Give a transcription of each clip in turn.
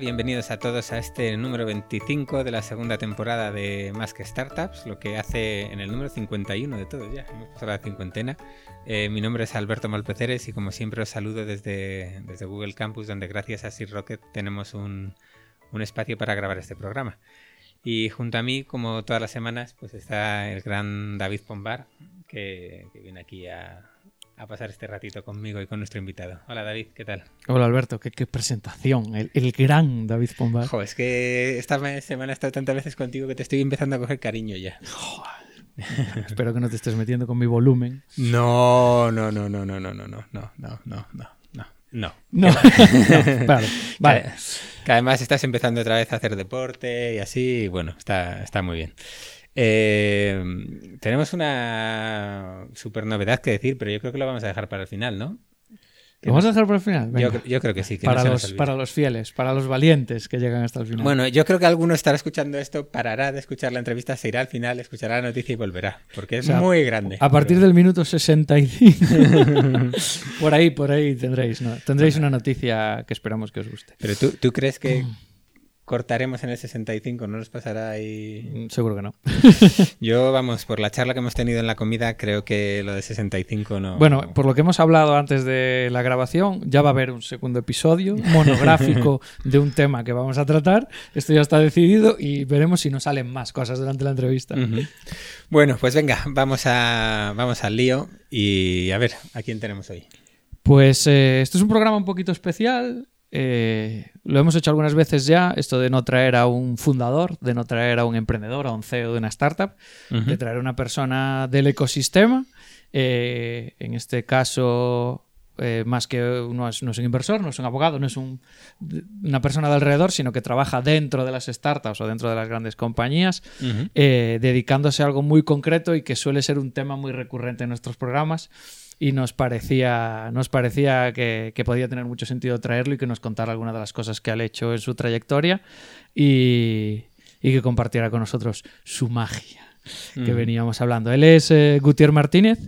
Bienvenidos a todos a este número 25 de la segunda temporada de Más que Startups, lo que hace en el número 51 de todos ya, hemos pasado la cincuentena. Eh, mi nombre es Alberto Malpeceres y como siempre os saludo desde, desde Google Campus, donde gracias a Sir Rocket tenemos un, un espacio para grabar este programa. Y junto a mí, como todas las semanas, pues está el gran David Pombar, que, que viene aquí a, a pasar este ratito conmigo y con nuestro invitado. Hola David, ¿qué tal? Hola Alberto, qué, qué presentación, el, el, gran David Pombar. Jo, es que esta semana he estado tantas veces contigo que te estoy empezando a coger cariño ya. Espero que no te estés metiendo con mi volumen. No, no, no, no, no, no, no, no, no, no, no, no. No. No, no vale. vale. Que, que además estás empezando otra vez a hacer deporte y así, y bueno, está, está muy bien. Eh, tenemos una super novedad que decir, pero yo creo que lo vamos a dejar para el final, ¿no? ¿Lo vamos a dejar para el final? Yo, yo, creo que sí. Que para, no los, para los fieles, para los valientes que llegan hasta el final. Bueno, yo creo que alguno estará escuchando esto, parará de escuchar la entrevista, se irá al final, escuchará la noticia y volverá, porque es o sea, muy grande. A partir del minuto 65. por ahí, por ahí tendréis, ¿no? Tendréis una noticia que esperamos que os guste. Pero tú, ¿tú crees que cortaremos en el 65, no nos pasará ahí. Seguro que no. Yo, vamos, por la charla que hemos tenido en la comida, creo que lo de 65 no. Bueno, por lo que hemos hablado antes de la grabación, ya va a haber un segundo episodio monográfico de un tema que vamos a tratar. Esto ya está decidido y veremos si nos salen más cosas durante la entrevista. Uh -huh. Bueno, pues venga, vamos, a, vamos al lío y a ver, ¿a quién tenemos hoy? Pues eh, esto es un programa un poquito especial. Eh, lo hemos hecho algunas veces ya, esto de no traer a un fundador, de no traer a un emprendedor, a un CEO de una startup, uh -huh. de traer a una persona del ecosistema. Eh, en este caso, eh, más que no es, no es, un inversor, no es un abogado, no es un, una persona de alrededor, sino que trabaja dentro de las startups o dentro de las grandes compañías, uh -huh. dedicándose a algo muy concreto y que suele ser un tema muy recurrente en nuestros programas y nos parecía, nos parecía que, que, podía tener mucho sentido traerlo y que nos contara algunas de las cosas que ha hecho en su trayectoria y, y que compartiera con nosotros su magia mm. que veníamos hablando. Él es eh, Gutiérrez Martínez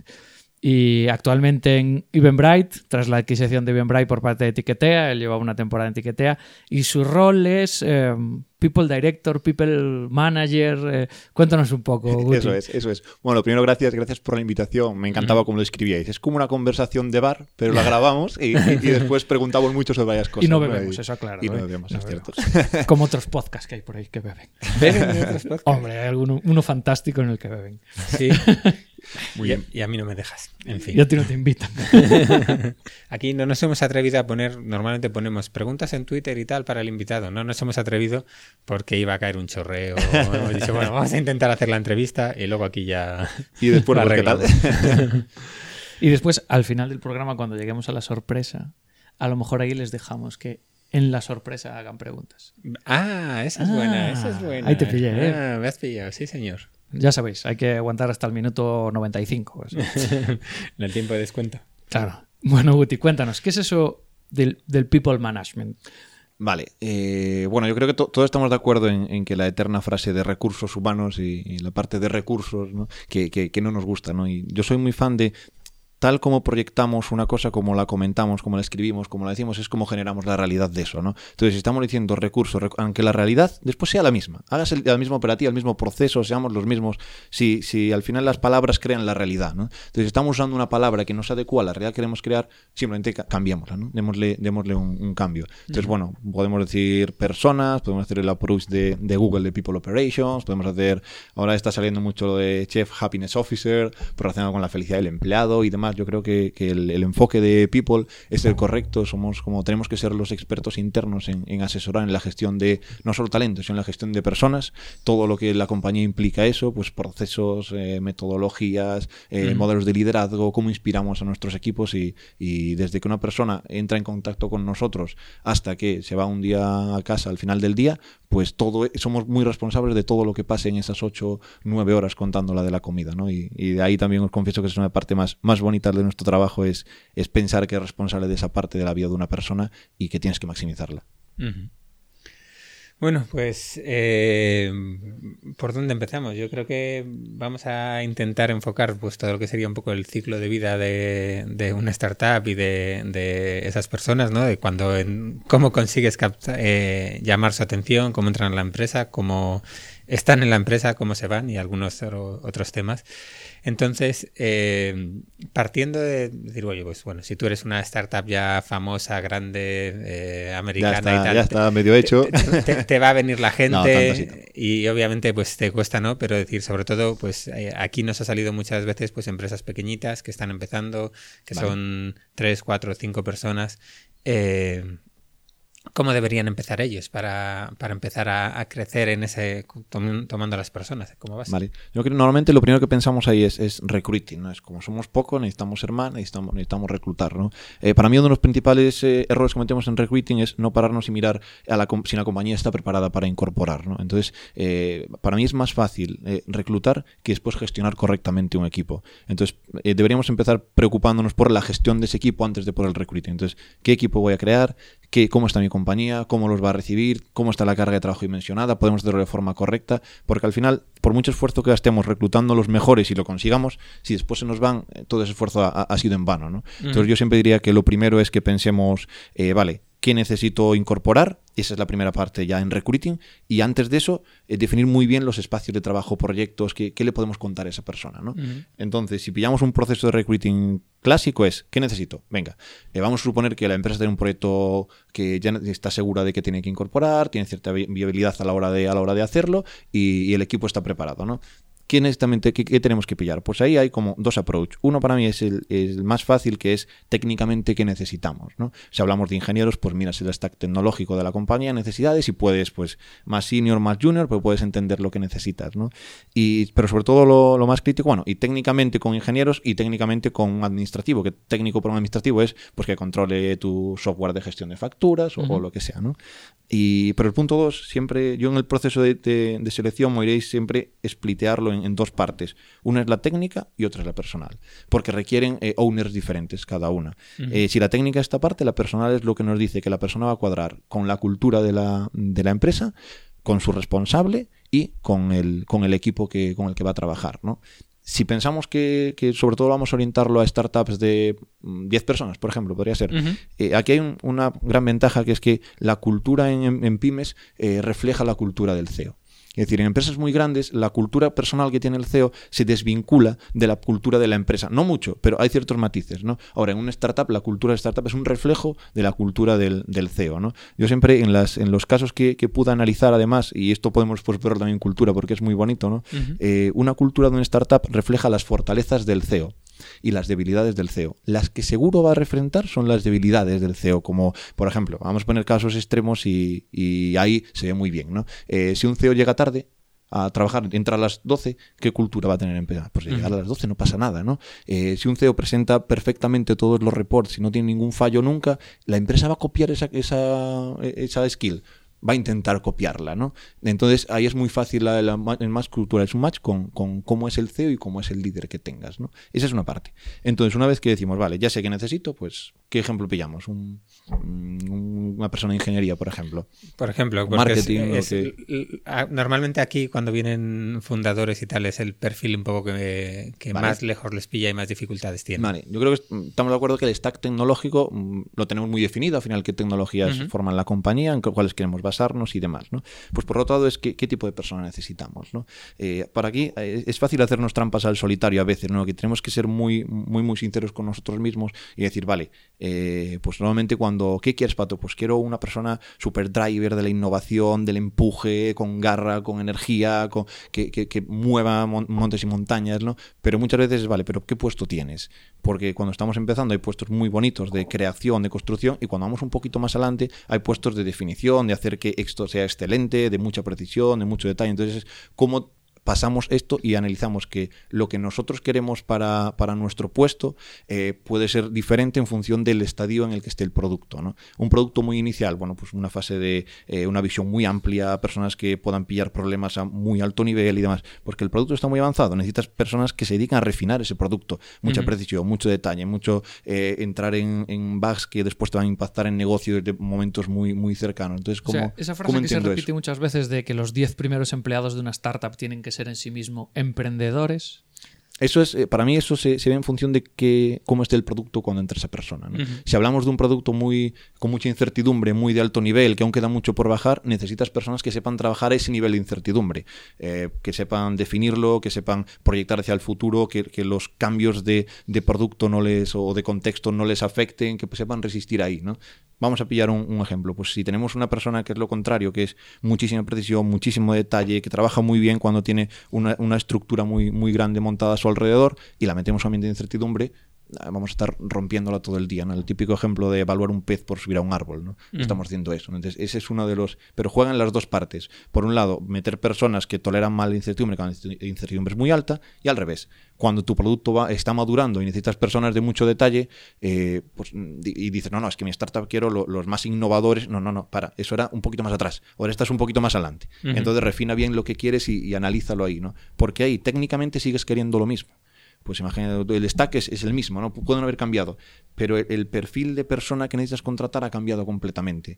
y actualmente en Eventbrite, tras la adquisición de Eventbrite por parte de Etiquetea, él lleva una temporada en Etiquetea y su rol es eh, People Director, People Manager. Eh, cuéntanos un poco. Guti. Eso es, eso es. Bueno, primero gracias, gracias por la invitación. Me encantaba mm. como lo escribíais. Es como una conversación de bar, pero la grabamos y, y, y después preguntamos mucho sobre varias cosas. Y no bebemos, ¿no? eso claro. Y no ¿eh? bebemos, no es bebemos. cierto. Como otros podcasts que hay por ahí que beben. ¿Beben otros podcasts? Hombre, hay alguno, uno fantástico en el que beben. Sí. Muy bien. Y a mí no me dejas. En fin. Y a ti no te invitan. Aquí no nos hemos atrevido a poner, normalmente ponemos preguntas en Twitter y tal para el invitado. No nos hemos atrevido porque iba a caer un chorreo. hemos dicho, bueno, vamos a intentar hacer la entrevista y luego aquí ya. Y después la arreglamos. y después, al final del programa, cuando lleguemos a la sorpresa, a lo mejor ahí les dejamos que en la sorpresa hagan preguntas. Ah, esa es ah, buena, esa es buena. Ahí te pillé, ¿eh? Ah, me has pillado, sí, señor. Ya sabéis, hay que aguantar hasta el minuto 95. en el tiempo de descuento. Claro. Bueno, Guti, cuéntanos, ¿qué es eso del, del people management? Vale, eh, bueno, yo creo que to todos estamos de acuerdo en, en, que la eterna frase de recursos humanos y, y la parte de recursos ¿no? Que, que, que, no nos gusta, ¿no? Y yo soy muy fan de tal como proyectamos una cosa, como la comentamos, como la escribimos, como la decimos, es como generamos la realidad de eso, ¿no? Entonces, si estamos diciendo recursos, rec aunque la realidad después sea la misma, hagas el, la misma operativa, el mismo proceso, seamos los mismos, si, si al final las palabras crean la realidad, ¿no? Entonces, si estamos usando una palabra que no se adecua a la realidad que queremos crear, simplemente cambiémosla, ¿no? Démosle, démosle un, un cambio. Entonces, bueno, podemos decir personas, podemos hacer el approach de, de, Google de People Operations, podemos hacer, ahora está saliendo mucho lo de Chef Happiness Officer, relacionado con la felicidad del empleado y demás, yo creo que, que el, el, enfoque de People es el correcto, somos como tenemos que ser los expertos internos en, en, asesorar en la gestión de no solo talentos, sino en la gestión de personas, todo lo que la compañía implica eso, pues procesos, eh, metodologías, eh, mm. modelos de liderazgo, cómo inspiramos a nuestros equipos y, y, desde que una persona entra en contacto con nosotros hasta que se va un día a casa al final del día, pues todo somos muy responsables de todo lo que pase en esas 8, 9 horas contando la de la comida, ¿no? Y, y de ahí también os confieso que es una parte más, más bonita de nuestro trabajo es, es pensar que es responsable de esa parte de la vida de una persona y que tienes que maximizarla. Bueno, pues eh, ¿por dónde empezamos? Yo creo que vamos a intentar enfocar pues todo lo que sería un poco el ciclo de vida de, una startup y de, esas personas, ¿no? De cuando cómo consigues eh, llamar su atención, cómo entran en la empresa, cómo están en la empresa, cómo se van y algunos otros temas. Entonces, eh, partiendo de decir, oye, pues bueno, si tú eres una startup ya famosa, grande, eh, americana ya está, y tal. Ya está medio hecho. Te, va a venir la gente y obviamente pues te cuesta, ¿no? Pero decir, sobre todo, pues eh, aquí nos ha salido muchas veces pues empresas pequeñitas que están empezando, que son tres, cuatro, cinco personas. Eh, ¿Cómo deberían empezar ellos para, empezar a, crecer en ese tomando a las personas? ¿Cómo vas? Vale. Normalmente lo primero que pensamos ahí es, es recruiting, ¿no? Es como somos pocos, necesitamos ser más, necesitamos, necesitamos reclutar, ¿no? Eh, para mí uno de los principales eh, errores que cometemos en recruiting es no pararnos y mirar a la, si la compañía está preparada para incorporar, ¿no? Entonces, eh, para mí es más fácil reclutar que después gestionar correctamente un equipo. Entonces, deberíamos empezar preocupándonos por la gestión de ese equipo antes de por el recruiting. Entonces, ¿qué equipo voy a crear? ¿Qué, ¿Cómo está mi compañía, cómo los va a recibir, cómo está la carga de trabajo dimensionada, podemos hacerlo de forma correcta, porque al final, por mucho esfuerzo que gastemos reclutando los mejores y lo consigamos, si después se nos van, eh, todo ese esfuerzo ha, sido en vano. ¿no? Entonces yo siempre diría que lo primero es que pensemos, eh, vale, qué necesito incorporar, esa es la primera parte ya en recruiting, y antes de eso, eh, definir muy bien los espacios de trabajo, proyectos, qué, le podemos contar a esa persona. ¿no? Entonces, si pillamos un proceso de recruiting clásico es, ¿qué necesito? Venga, eh, vamos a suponer que la empresa tiene un proyecto que ya está segura de que tiene que incorporar, tiene cierta viabilidad a la hora de, a la hora de hacerlo y, y el equipo está preparado, ¿no? ¿Qué, qué, tenemos que pillar? Pues ahí hay como dos approach. Uno para mí es el, más fácil, que es técnicamente qué necesitamos. ¿no? Si hablamos de ingenieros, pues miras el stack tecnológico de la compañía, necesidades, y puedes, pues, más senior, más junior, pero puedes entender lo que necesitas. ¿no? Y, pero sobre todo lo, más crítico, bueno, y técnicamente con ingenieros y técnicamente con un administrativo, que técnico por un administrativo es pues que controle tu software de gestión de facturas o, lo que sea. ¿no? Y, pero el punto dos, siempre, yo en el proceso de, de, selección me iréis siempre splitearlo en, dos partes. Una es la técnica y otra es la personal, porque requieren eh, owners diferentes cada una. Eh, si la técnica es esta parte, la personal es lo que nos dice que la persona va a cuadrar con la cultura de la, de la empresa, con su responsable y con el, con el equipo que, con el que va a trabajar. ¿no? si pensamos que, sobre todo vamos a orientarlo a startups de 10 mm, personas, por ejemplo, podría ser, eh, aquí hay una gran ventaja que es que la cultura en, pymes eh, refleja la cultura del CEO. Es decir, en empresas muy grandes, la cultura personal que tiene el CEO se desvincula de la cultura de la empresa. No mucho, pero hay ciertos matices. ¿no? Ahora, en una startup, la cultura de startup es un reflejo de la cultura del, CEO. ¿no? Yo siempre, en, las, en los casos que, pude analizar, además, y esto podemos pues, verlo también en cultura porque es muy bonito, ¿no? Eh, una cultura de una startup refleja las fortalezas del CEO y las debilidades del CEO. Las que seguro va a refrentar son las debilidades del CEO, como por ejemplo, vamos a poner casos extremos y, ahí se ve muy bien. ¿no? Eh, si un CEO llega tarde, a trabajar, entra a las 12, ¿qué cultura va a tener en empresa? Pues llegar a las 12 no pasa nada, ¿no? Eh, si un CEO presenta perfectamente todos los reports y no tiene ningún fallo nunca, la empresa va a copiar esa, esa, esa skill va a intentar copiarla, ¿no? Entonces ahí es muy fácil la, la, el más cultura es un match con, con, cómo es el CEO y cómo es el líder que tengas, ¿no? Esa es una parte. Entonces una vez que decimos, vale, ya sé que necesito, pues, ¿qué ejemplo pillamos? Un, una persona de ingeniería, por ejemplo. Por ejemplo, marketing. normalmente aquí cuando vienen fundadores y tal es el perfil un poco que, más lejos les pilla y más dificultades tiene. Vale, yo creo que estamos de acuerdo que el stack tecnológico mm, lo tenemos muy definido, al final qué tecnologías forman la compañía, en cuáles queremos basarnos y demás. ¿no? Pues por otro lado es qué, qué tipo de persona necesitamos. ¿no? Eh, para aquí eh, es fácil hacernos trampas al solitario a veces, ¿no? que tenemos que ser muy, muy, muy sinceros con nosotros mismos y decir, vale, eh, pues normalmente cuando, ¿qué quieres, Pato? Pues quiero una persona super driver de la innovación, del empuje, con garra, con energía, con, que, mueva montes y montañas, ¿no? Pero muchas veces, vale, pero ¿qué puesto tienes? Porque cuando estamos empezando hay puestos muy bonitos de creación, de construcción, y cuando vamos un poquito más adelante hay puestos de definición, de hacer que esto sea excelente, de mucha precisión, de mucho detalle. Entonces, ¿cómo pasamos esto y analizamos que lo que nosotros queremos para, para nuestro puesto eh, puede ser diferente en función del estadio en el que esté el producto. ¿no? Un producto muy inicial, bueno, pues una fase de eh, una visión muy amplia, personas que puedan pillar problemas a muy alto nivel y demás, porque el producto está muy avanzado, necesitas personas que se dedican a refinar ese producto, mucha precisión, mucho detalle, mucho eh, entrar en, en, bugs que después te van a impactar en negocios de momentos muy, muy cercanos. Entonces, ¿cómo, esa frase que se repite muchas veces de que los 10 primeros empleados de una startup tienen que ser en sí mismo emprendedores. Eso es, eh, para mí eso se, ve en función de que, cómo esté el producto cuando entra esa persona. Si hablamos de un producto muy con mucha incertidumbre, muy de alto nivel, que aún queda mucho por bajar, necesitas personas que sepan trabajar ese nivel de incertidumbre, eh, que sepan definirlo, que sepan proyectar hacia el futuro, que, los cambios de, de, producto no les o de contexto no les afecten, que sepan resistir ahí. ¿no? Vamos a pillar un, ejemplo. Pues si tenemos una persona que es lo contrario, que es muchísima precisión, muchísimo detalle, que trabaja muy bien cuando tiene una, una estructura muy, muy grande montada alrededor y la metemos a un ambiente de incertidumbre, vamos a estar rompiéndola todo el día. ¿no? El típico ejemplo de evaluar un pez por subir a un árbol. ¿no? Estamos haciendo eso. Entonces, ese es uno de los. Pero juegan las dos partes. Por un lado, meter personas que toleran mal la incertidumbre cuando la incertidumbre es muy alta, y al revés. Cuando tu producto va, está madurando y necesitas personas de mucho detalle, eh, pues, y dices, no, no, es que mi startup quiero los más innovadores. No, no, no, para. Eso era un poquito más atrás. Ahora estás un poquito más adelante. Entonces, refina bien lo que quieres y, y analízalo ahí. ¿no? Porque ahí técnicamente sigues queriendo lo mismo pues imagina, el stack es, el mismo, ¿no? Pueden haber cambiado, pero el, perfil de persona que necesitas contratar ha cambiado completamente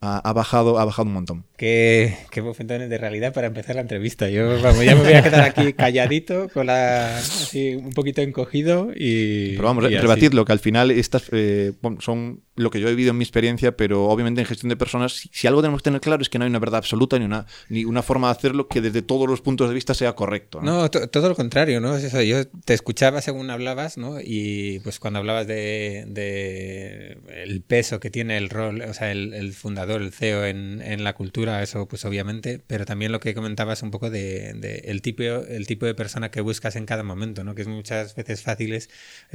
ha, bajado, ha bajado un montón. Qué, qué de realidad para empezar la entrevista. Yo vamos, ya me voy a quedar aquí calladito, con la así un poquito encogido y. Pero vamos, rebatirlo, que al final estas eh, son lo que yo he vivido en mi experiencia, pero obviamente en gestión de personas, si, algo tenemos que tener claro es que no hay una verdad absoluta ni una, ni una forma de hacerlo que desde todos los puntos de vista sea correcto. No, todo lo contrario, ¿no? Es eso, yo te escuchaba según hablabas, ¿no? Y pues cuando hablabas de, el peso que tiene el rol, o sea, el, fundador el CEO en, en, la cultura, eso pues obviamente, pero también lo que comentabas un poco de, el, tipo, el tipo de persona que buscas en cada momento, ¿no? que es muchas veces fácil, es,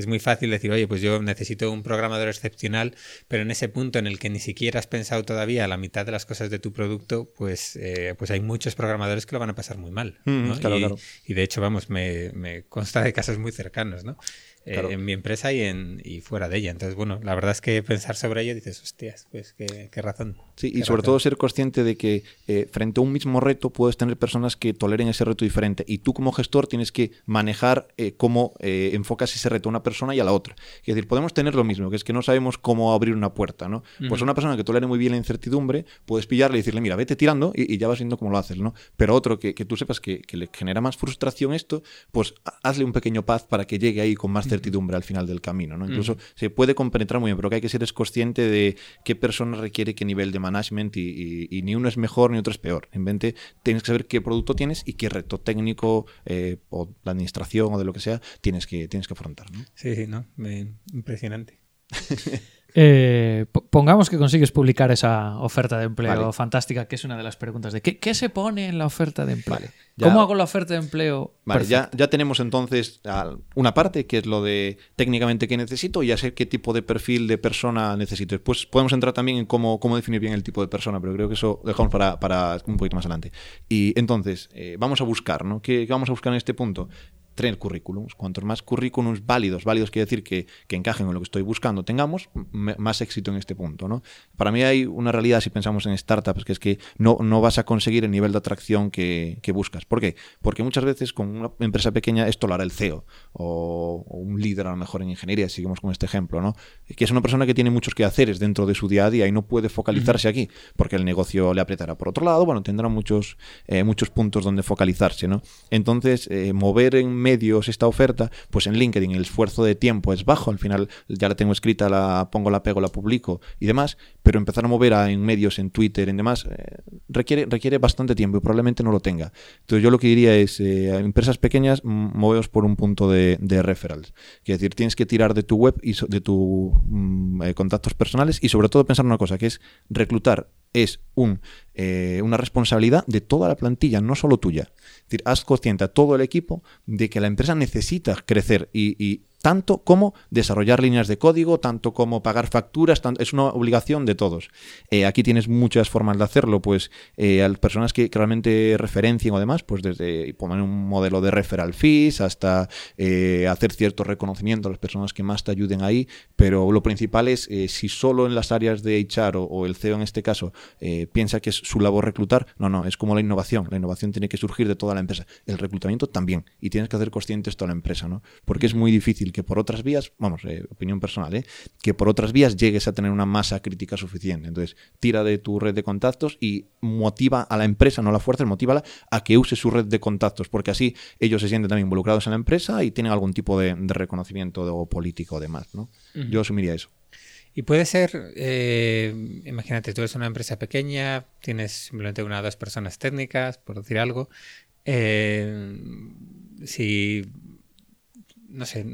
muy fácil decir, oye, pues yo necesito un programador excepcional, pero en ese punto en el que ni siquiera has pensado todavía la mitad de las cosas de tu producto, pues, eh, pues hay muchos programadores que lo van a pasar muy mal. Mm, y, y, de hecho, vamos, me, me consta de casos muy cercanos, ¿no? Eh, en mi empresa y, en, y fuera de ella. Entonces, bueno, la verdad es que pensar sobre ello dices, hostias, pues qué, qué razón. Sí, y sobre todo ser consciente de que eh, frente a un mismo reto puedes tener personas que toleren ese reto diferente y tú como gestor tienes que manejar eh, cómo enfocas ese reto a una persona y a la otra. Es decir, podemos tener lo mismo, que es que no sabemos cómo abrir una puerta, ¿no? Pues una persona que tolere muy bien la incertidumbre, puedes pillarle y decirle, mira, vete tirando y, ya vas viendo cómo lo haces, ¿no? Pero otro que, que tú sepas que, que, le genera más frustración esto, pues hazle un pequeño paz para que llegue ahí con más certidumbre al final del camino. ¿no? Incluso se puede compenetrar muy bien, pero que hay que ser es consciente de qué persona requiere qué nivel de management y, ni uno es mejor ni otro es peor. En vez tienes que saber qué producto tienes y qué reto técnico eh, o la administración o de lo que sea tienes que, tienes que afrontar. ¿no? Sí, sí, ¿no? impresionante. Eh, pongamos que consigues publicar esa oferta de empleo fantástica, que es una de las preguntas de ¿qué, se pone en la oferta de empleo? ¿Cómo hago la oferta de empleo? Vale, ya, ya, tenemos entonces una parte que es lo de técnicamente qué necesito y ya sé qué tipo de perfil de persona necesito. Después podemos entrar también en cómo, cómo definir bien el tipo de persona, pero creo que eso dejamos para, para un poquito más adelante. Y entonces, eh, vamos a buscar, ¿no? ¿Qué, vamos a buscar en este punto? Tener currículums. Cuantos más currículums válidos, válidos quiere decir que, que encajen en lo que estoy buscando, tengamos más éxito en este punto. ¿no? Para mí hay una realidad, si pensamos en startups, que es que no, no vas a conseguir el nivel de atracción que, que buscas. ¿Por qué? Porque muchas veces con una empresa pequeña esto lo hará el CEO o, un líder a lo mejor en ingeniería, seguimos con este ejemplo, ¿no? que es una persona que tiene muchos quehaceres dentro de su día a día y no puede focalizarse aquí porque el negocio le apretará. Por otro lado, bueno, tendrá muchos, eh, muchos puntos donde focalizarse. ¿no? Entonces, eh, mover en medios esta oferta, pues en LinkedIn el esfuerzo de tiempo es bajo, al final ya la tengo escrita, la pongo, la pego, la publico y demás, pero empezar a mover en medios, en Twitter, en demás, eh, requiere, requiere bastante tiempo y probablemente no lo tenga. Entonces yo lo que diría es, eh, empresas pequeñas, moveos por un punto de, de referrals. Es decir, tienes que tirar de tu web y de tus mm, eh, contactos personales y sobre todo pensar una cosa, que es reclutar es un eh, una responsabilidad de toda la plantilla, no solo tuya. Es decir, haz consciente a todo el equipo de que la empresa necesita crecer y tanto como desarrollar líneas de código, tanto como pagar facturas, es una obligación de todos. Eh, aquí tienes muchas formas de hacerlo, pues eh, a las personas que, realmente referencien o demás, pues desde poner un modelo de referral fees hasta eh, hacer cierto reconocimiento a las personas que más te ayuden ahí, pero lo principal es si solo en las áreas de HR o, el CEO en este caso piensa que es su labor reclutar, no, no, es como la innovación, la innovación tiene que surgir de toda la empresa, el reclutamiento también, y tienes que hacer conscientes toda la empresa, ¿no? Porque es muy difícil que por otras vías, vamos, eh, opinión personal, ¿eh? que por otras vías llegues a tener una masa crítica suficiente. Entonces, tira de tu red de contactos y motiva a la empresa, no la fuerza, motívala a que use su red de contactos, porque así ellos se sienten también involucrados en la empresa y tienen algún tipo de, reconocimiento de, político o demás. ¿no? Yo asumiría eso. Y puede ser, eh, imagínate, tú eres una empresa pequeña, tienes simplemente una o dos personas técnicas, por decir algo. si, no sé,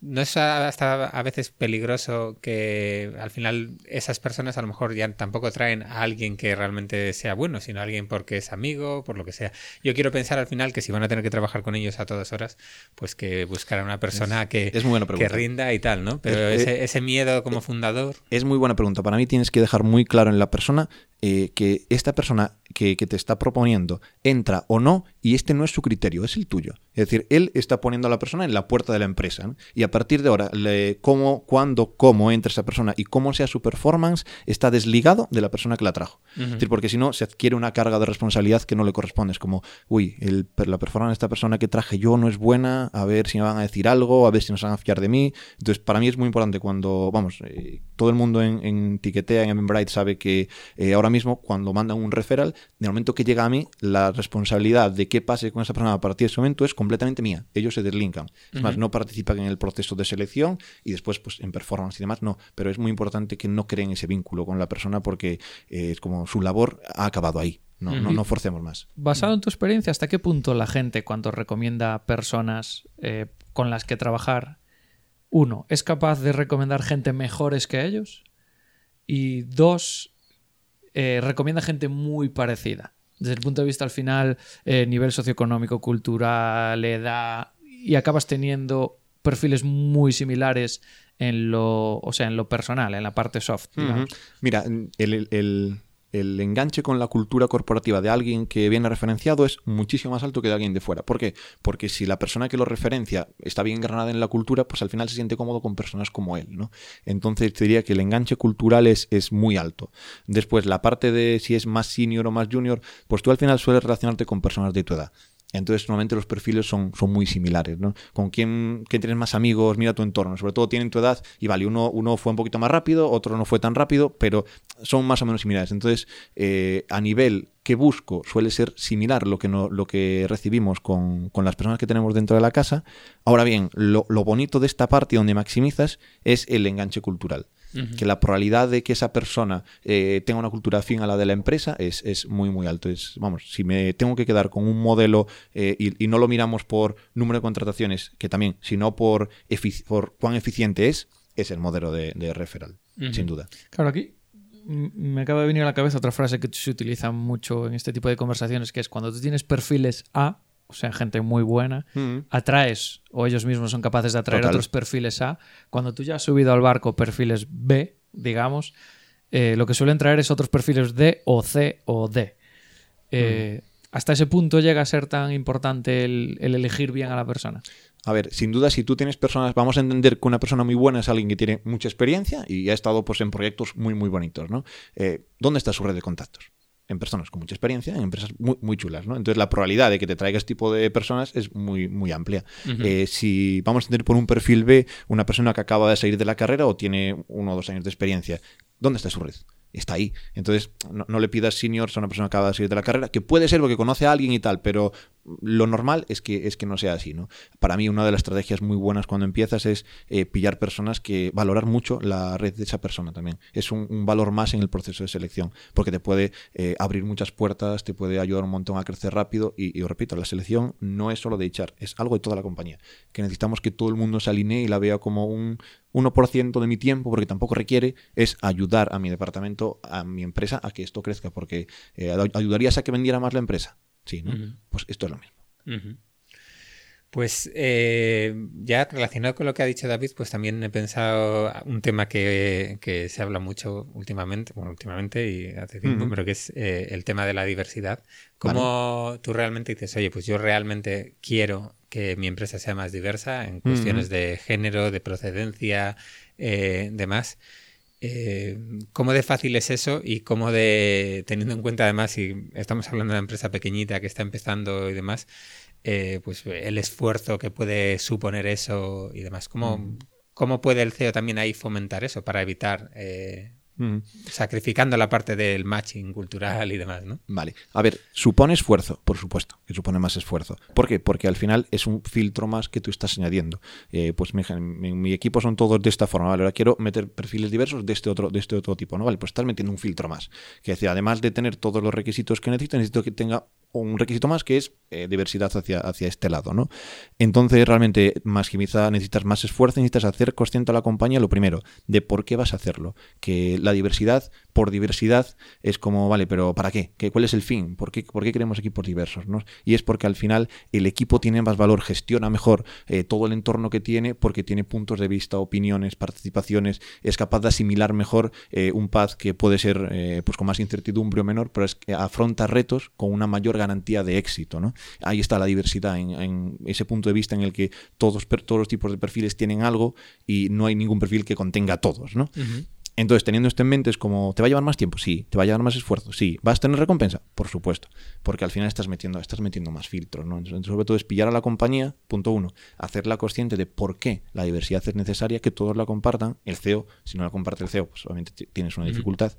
no es hasta a veces peligroso que al final esas personas a lo mejor ya tampoco traen a alguien que realmente sea bueno, sino a alguien porque es amigo, por lo que sea. Yo quiero pensar al final que si van a tener que trabajar con ellos a todas horas, pues que buscar a una persona que, que rinda y tal, ¿no? Pero ese, ese, miedo como fundador. Es muy buena pregunta. Para mí tienes que dejar muy claro en la persona eh, que esta persona que, te está proponiendo entra o no y este no es su criterio, es el tuyo. Es decir, él está poniendo a la persona en la puerta de la empresa y a partir de ahora, le, cómo, cuándo, cómo entra esa persona y cómo sea su performance está desligado de la persona que la trajo. Es decir, porque si no, se adquiere una carga de responsabilidad que no le corresponde. Es como, uy, el, la performance de esta persona que traje yo no es buena, a ver si me van a decir algo, a ver si nos van a fiar de mí. Entonces, para mí es muy importante cuando, vamos, eh, todo el mundo en, en Tiquetea, en Embright sabe que eh, ahora mismo cuando mandan un referral, en el momento que llega a mí, la responsabilidad de qué pase con esa persona a partir de ese momento es completamente mía. Ellos se deslincan. Es más, no participan en el proceso de selección y después pues en performance y demás, no. Pero es muy importante que no creen ese vínculo con la persona porque eh, es como su labor ha acabado ahí. No, no, no, forcemos más. Basado en tu experiencia, ¿hasta qué punto la gente cuando recomienda personas eh, con las que trabajar, uno, es capaz de recomendar gente mejores que ellos? Y dos, eh, recomienda gente muy parecida. Desde el punto de vista al final, eh, nivel socioeconómico, cultural, edad, y acabas teniendo perfiles muy similares en lo, o sea, en lo personal, en la parte soft. Mira, el, el enganche con la cultura corporativa de alguien que viene referenciado es muchísimo más alto que de alguien de fuera. ¿Por qué? Porque si la persona que lo referencia está bien granada en la cultura, pues al final se siente cómodo con personas como él, ¿no? Entonces te diría que el enganche cultural es, es muy alto. Después, la parte de si es más senior o más junior, pues tú al final sueles relacionarte con personas de tu edad. Entonces, normalmente los perfiles son, son muy similares, ¿no? Con quién, tienes más amigos, mira tu entorno, sobre todo tienen tu edad y vale, uno, uno fue un poquito más rápido, otro no fue tan rápido, pero son más o menos similares. Entonces, eh, a nivel que busco suele ser similar lo que, no, lo que recibimos con, con, las personas que tenemos dentro de la casa. Ahora bien, lo, lo bonito de esta parte donde maximizas es el enganche cultural que la probabilidad de que esa persona eh, tenga una cultura afín a la de la empresa es, es, muy, muy alto. Es, vamos, si me tengo que quedar con un modelo eh, y, no lo miramos por número de contrataciones, que también, sino por, por cuán eficiente es, es el modelo de, referral, sin duda. Claro, aquí me acaba de venir a la cabeza otra frase que se utiliza mucho en este tipo de conversaciones, que es cuando tú tienes perfiles A, o sea, gente muy buena, mm. atraes, o ellos mismos son capaces de atraer otros perfiles A. Cuando tú ya has subido al barco perfiles B, digamos, eh, lo que suelen traer es otros perfiles D o C o D. Eh, mm. ¿Hasta ese punto llega a ser tan importante el, elegir bien a la persona? A ver, sin duda, si tú tienes personas, vamos a entender que una persona muy buena es alguien que tiene mucha experiencia y ha estado pues, en proyectos muy, muy bonitos, ¿no? Eh, ¿Dónde está su red de contactos? En personas con mucha experiencia, en empresas muy, muy chulas, ¿no? Entonces la probabilidad de que te traiga este tipo de personas es muy, muy amplia. Eh, si vamos a tener por un perfil B una persona que acaba de salir de la carrera o tiene uno o dos años de experiencia, ¿dónde está su red? Está ahí. Entonces, no, le pidas seniors a una persona que acaba de salir de la carrera, que puede ser porque conoce a alguien y tal, pero lo normal es que, es que no sea así, ¿no? Para mí una de las estrategias muy buenas cuando empiezas es eh, pillar personas que valorar mucho la red de esa persona también. Es un, valor más en el proceso de selección, porque te puede eh, abrir muchas puertas, te puede ayudar un montón a crecer rápido y, y repito, la selección no es solo de echar, es algo de toda la compañía, que necesitamos que todo el mundo se alinee y la vea como un 1% de mi tiempo, porque tampoco requiere, es ayudar a mi departamento a mi empresa a que esto crezca, porque eh, ayudarías a que vendiera más la empresa. Sí, ¿no? Pues esto es lo mismo. Pues eh, ya relacionado con lo que ha dicho David, pues también he pensado un tema que, se habla mucho últimamente, bueno, últimamente y hace tiempo, pero que es eh, el tema de la diversidad. ¿Cómo tú realmente dices, oye, pues yo realmente quiero que mi empresa sea más diversa en cuestiones de género, de procedencia, eh, demás? Eh, ¿Cómo de fácil es eso y cómo de, teniendo en cuenta además, si estamos hablando de una empresa pequeñita que está empezando y demás, eh, pues el esfuerzo que puede suponer eso y demás. ¿Cómo, mm. ¿Cómo puede el CEO también ahí fomentar eso para evitar eh, sacrificando la parte del matching cultural y demás, ¿no? Vale. A ver, supone esfuerzo, por supuesto, que supone más esfuerzo. ¿Por qué? Porque al final es un filtro más que tú estás añadiendo. Eh, pues mi, mi, equipo son todos de esta forma, ¿vale? Ahora quiero meter perfiles diversos de este otro, de este otro tipo, ¿no? Vale, pues estás metiendo un filtro más. Que decir, además de tener todos los requisitos que necesito, necesito que tenga un requisito más que es eh, diversidad hacia, hacia este lado, ¿no? Entonces, realmente, más que necesitas más esfuerzo, necesitas hacer consciente a la compañía, lo primero, de por qué vas a hacerlo. Que la diversidad, por diversidad, es como, vale, pero ¿para qué? ¿Qué ¿Cuál es el fin? ¿Por qué, por qué queremos equipos diversos? Y es porque al final el equipo tiene más valor, gestiona mejor eh, todo el entorno que tiene, porque tiene puntos de vista, opiniones, participaciones, es capaz de asimilar mejor eh, un path que puede ser pues con más incertidumbre o menor, pero es que afronta retos con una mayor garantía de éxito. ¿no? Ahí está la diversidad, en, ese punto de vista en el que todos, todos los tipos de perfiles tienen algo y no hay ningún perfil que contenga todos. ¿no? Entonces, teniendo esto en mente, es como, ¿te va a llevar más tiempo? Sí. ¿Te va a llevar más esfuerzo? Sí. ¿Vas a tener recompensa? Por supuesto. Porque al final estás metiendo, estás metiendo más filtros, ¿no? Entonces, sobre todo es pillar a la compañía, punto uno, hacerla consciente de por qué la diversidad es necesaria, que todos la compartan. El CEO, si no la comparte el CEO, pues obviamente tienes una dificultad.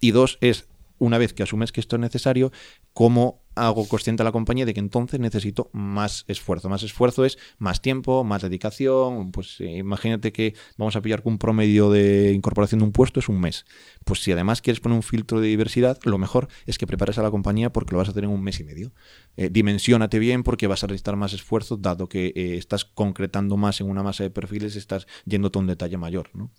Y dos, es una vez que asumes que esto es necesario, cómo hago consciente a la compañía de que entonces necesito más esfuerzo. Más esfuerzo es más tiempo, más dedicación. Pues eh, imagínate que vamos a pillar que un promedio de incorporación de un puesto es un mes. Pues si además quieres poner un filtro de diversidad, lo mejor es que prepares a la compañía porque lo vas a hacer en un mes y medio. Eh, dimensionate bien porque vas a necesitar más esfuerzo, dado que eh, estás concretando más en una masa de perfiles, estás yéndote a un detalle mayor. ¿no?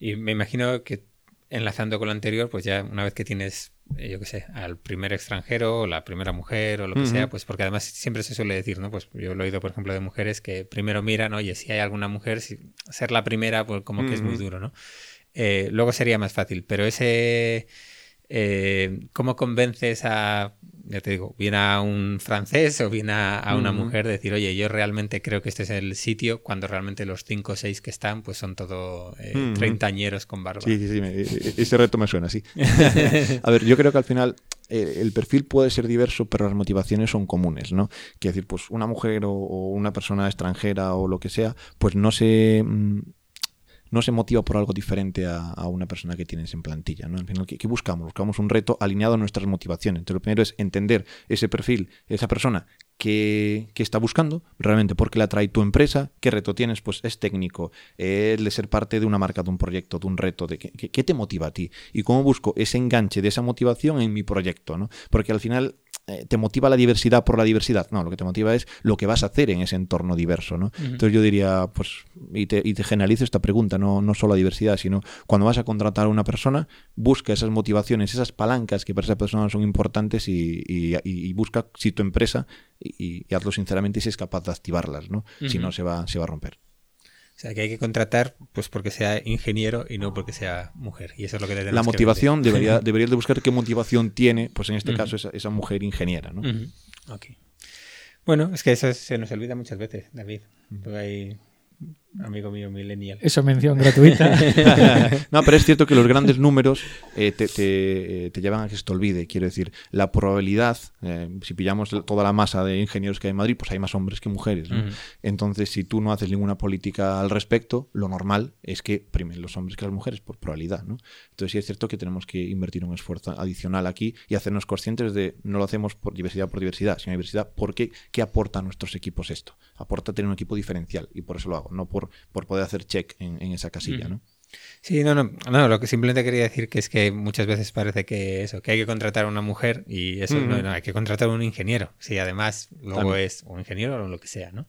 Y me imagino que enlazando con lo anterior, pues ya una vez que tienes, eh, yo qué sé, al primer extranjero o la primera mujer o lo que sea, pues porque además siempre se suele decir, ¿no? Pues yo lo he oído, por ejemplo, de mujeres que primero miran, oye, si hay alguna mujer, si, ser la primera, pues como que es muy duro, ¿no? Eh, luego sería más fácil, pero ese... Eh, ¿Cómo convences a ya te digo, viene a un francés o viene a, una mujer decir, oye, yo realmente creo que este es el sitio, cuando realmente los cinco o seis que están, pues son todo eh, treintañeros con barba. Sí, sí, sí, e, ese reto me suena así. a ver, yo creo que al final eh, el perfil puede ser diverso, pero las motivaciones son comunes, ¿no? Quiero decir, pues una mujer o, o una persona extranjera o lo que sea, pues no se mm, no se motiva por algo diferente a, una persona que tienes en plantilla. ¿no? Al final, ¿qué, buscamos? Buscamos un reto alineado a nuestras motivaciones. Entonces, lo primero es entender ese perfil, esa persona que, está buscando, realmente por qué la trae tu empresa, qué reto tienes, pues es técnico, es de ser parte de una marca, de un proyecto, de un reto, de qué, te motiva a ti y cómo busco ese enganche de esa motivación en mi proyecto, ¿no? Porque al final te motiva la diversidad por la diversidad. No, lo que te motiva es lo que vas a hacer en ese entorno diverso. ¿no? Entonces yo diría, pues, y te, y te generalizo esta pregunta, no, no solo la diversidad, sino cuando vas a contratar a una persona, busca esas motivaciones, esas palancas que para esa persona son importantes y, busca si tu empresa, y, hazlo sinceramente, si es capaz de activarlas, ¿no? Si no, se va, se va a romper. O sea, que hay que contratar pues porque sea ingeniero y no porque sea mujer. Y eso es lo que La motivación, debería, debería de buscar qué motivación tiene, pues en este caso, esa, esa, mujer ingeniera, ¿no? Bueno, es que eso se nos olvida muchas veces, David. Porque hay amigo mío millennial. Eso mención gratuita. no, pero es cierto que los grandes números eh, te, te, te, llevan a que esto olvide. Quiero decir, la probabilidad, eh, si pillamos toda la masa de ingenieros que hay en Madrid, pues hay más hombres que mujeres. Entonces, si tú no haces ninguna política al respecto, lo normal es que primen los hombres que las mujeres por probabilidad. ¿no? Entonces, sí es cierto que tenemos que invertir un esfuerzo adicional aquí y hacernos conscientes de no lo hacemos por diversidad por diversidad, sino diversidad porque qué aporta a nuestros equipos esto. Aporta tener un equipo diferencial y por eso lo hago, no por por, poder hacer check en, esa casilla, ¿no? Sí, no, no, no, lo que simplemente quería decir que es que muchas veces parece que eso, que hay que contratar a una mujer y eso no, no, hay que contratar a un ingeniero. Si además luego es un ingeniero o lo que sea, ¿no?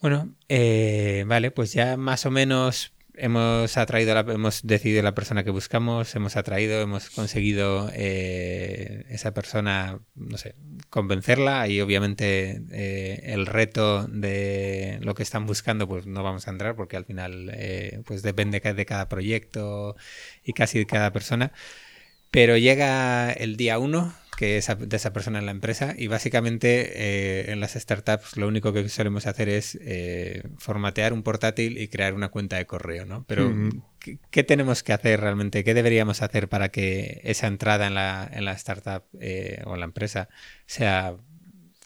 Bueno, eh, vale, pues ya más o menos hemos atraído, la, hemos decidido la persona que buscamos, hemos atraído, hemos conseguido eh, esa persona, no sé, convencerla y obviamente eh, el reto de lo que están buscando, pues no vamos a entrar porque al final, eh, pues depende de cada proyecto y casi de cada persona. Pero llega el día uno que es de esa persona en la empresa y básicamente eh, en las startups lo único que solemos hacer es eh, formatear un portátil y crear una cuenta de correo, ¿no? Pero ¿qué, tenemos que hacer realmente? ¿Qué deberíamos hacer para que esa entrada en la, en la startup eh, o en la empresa sea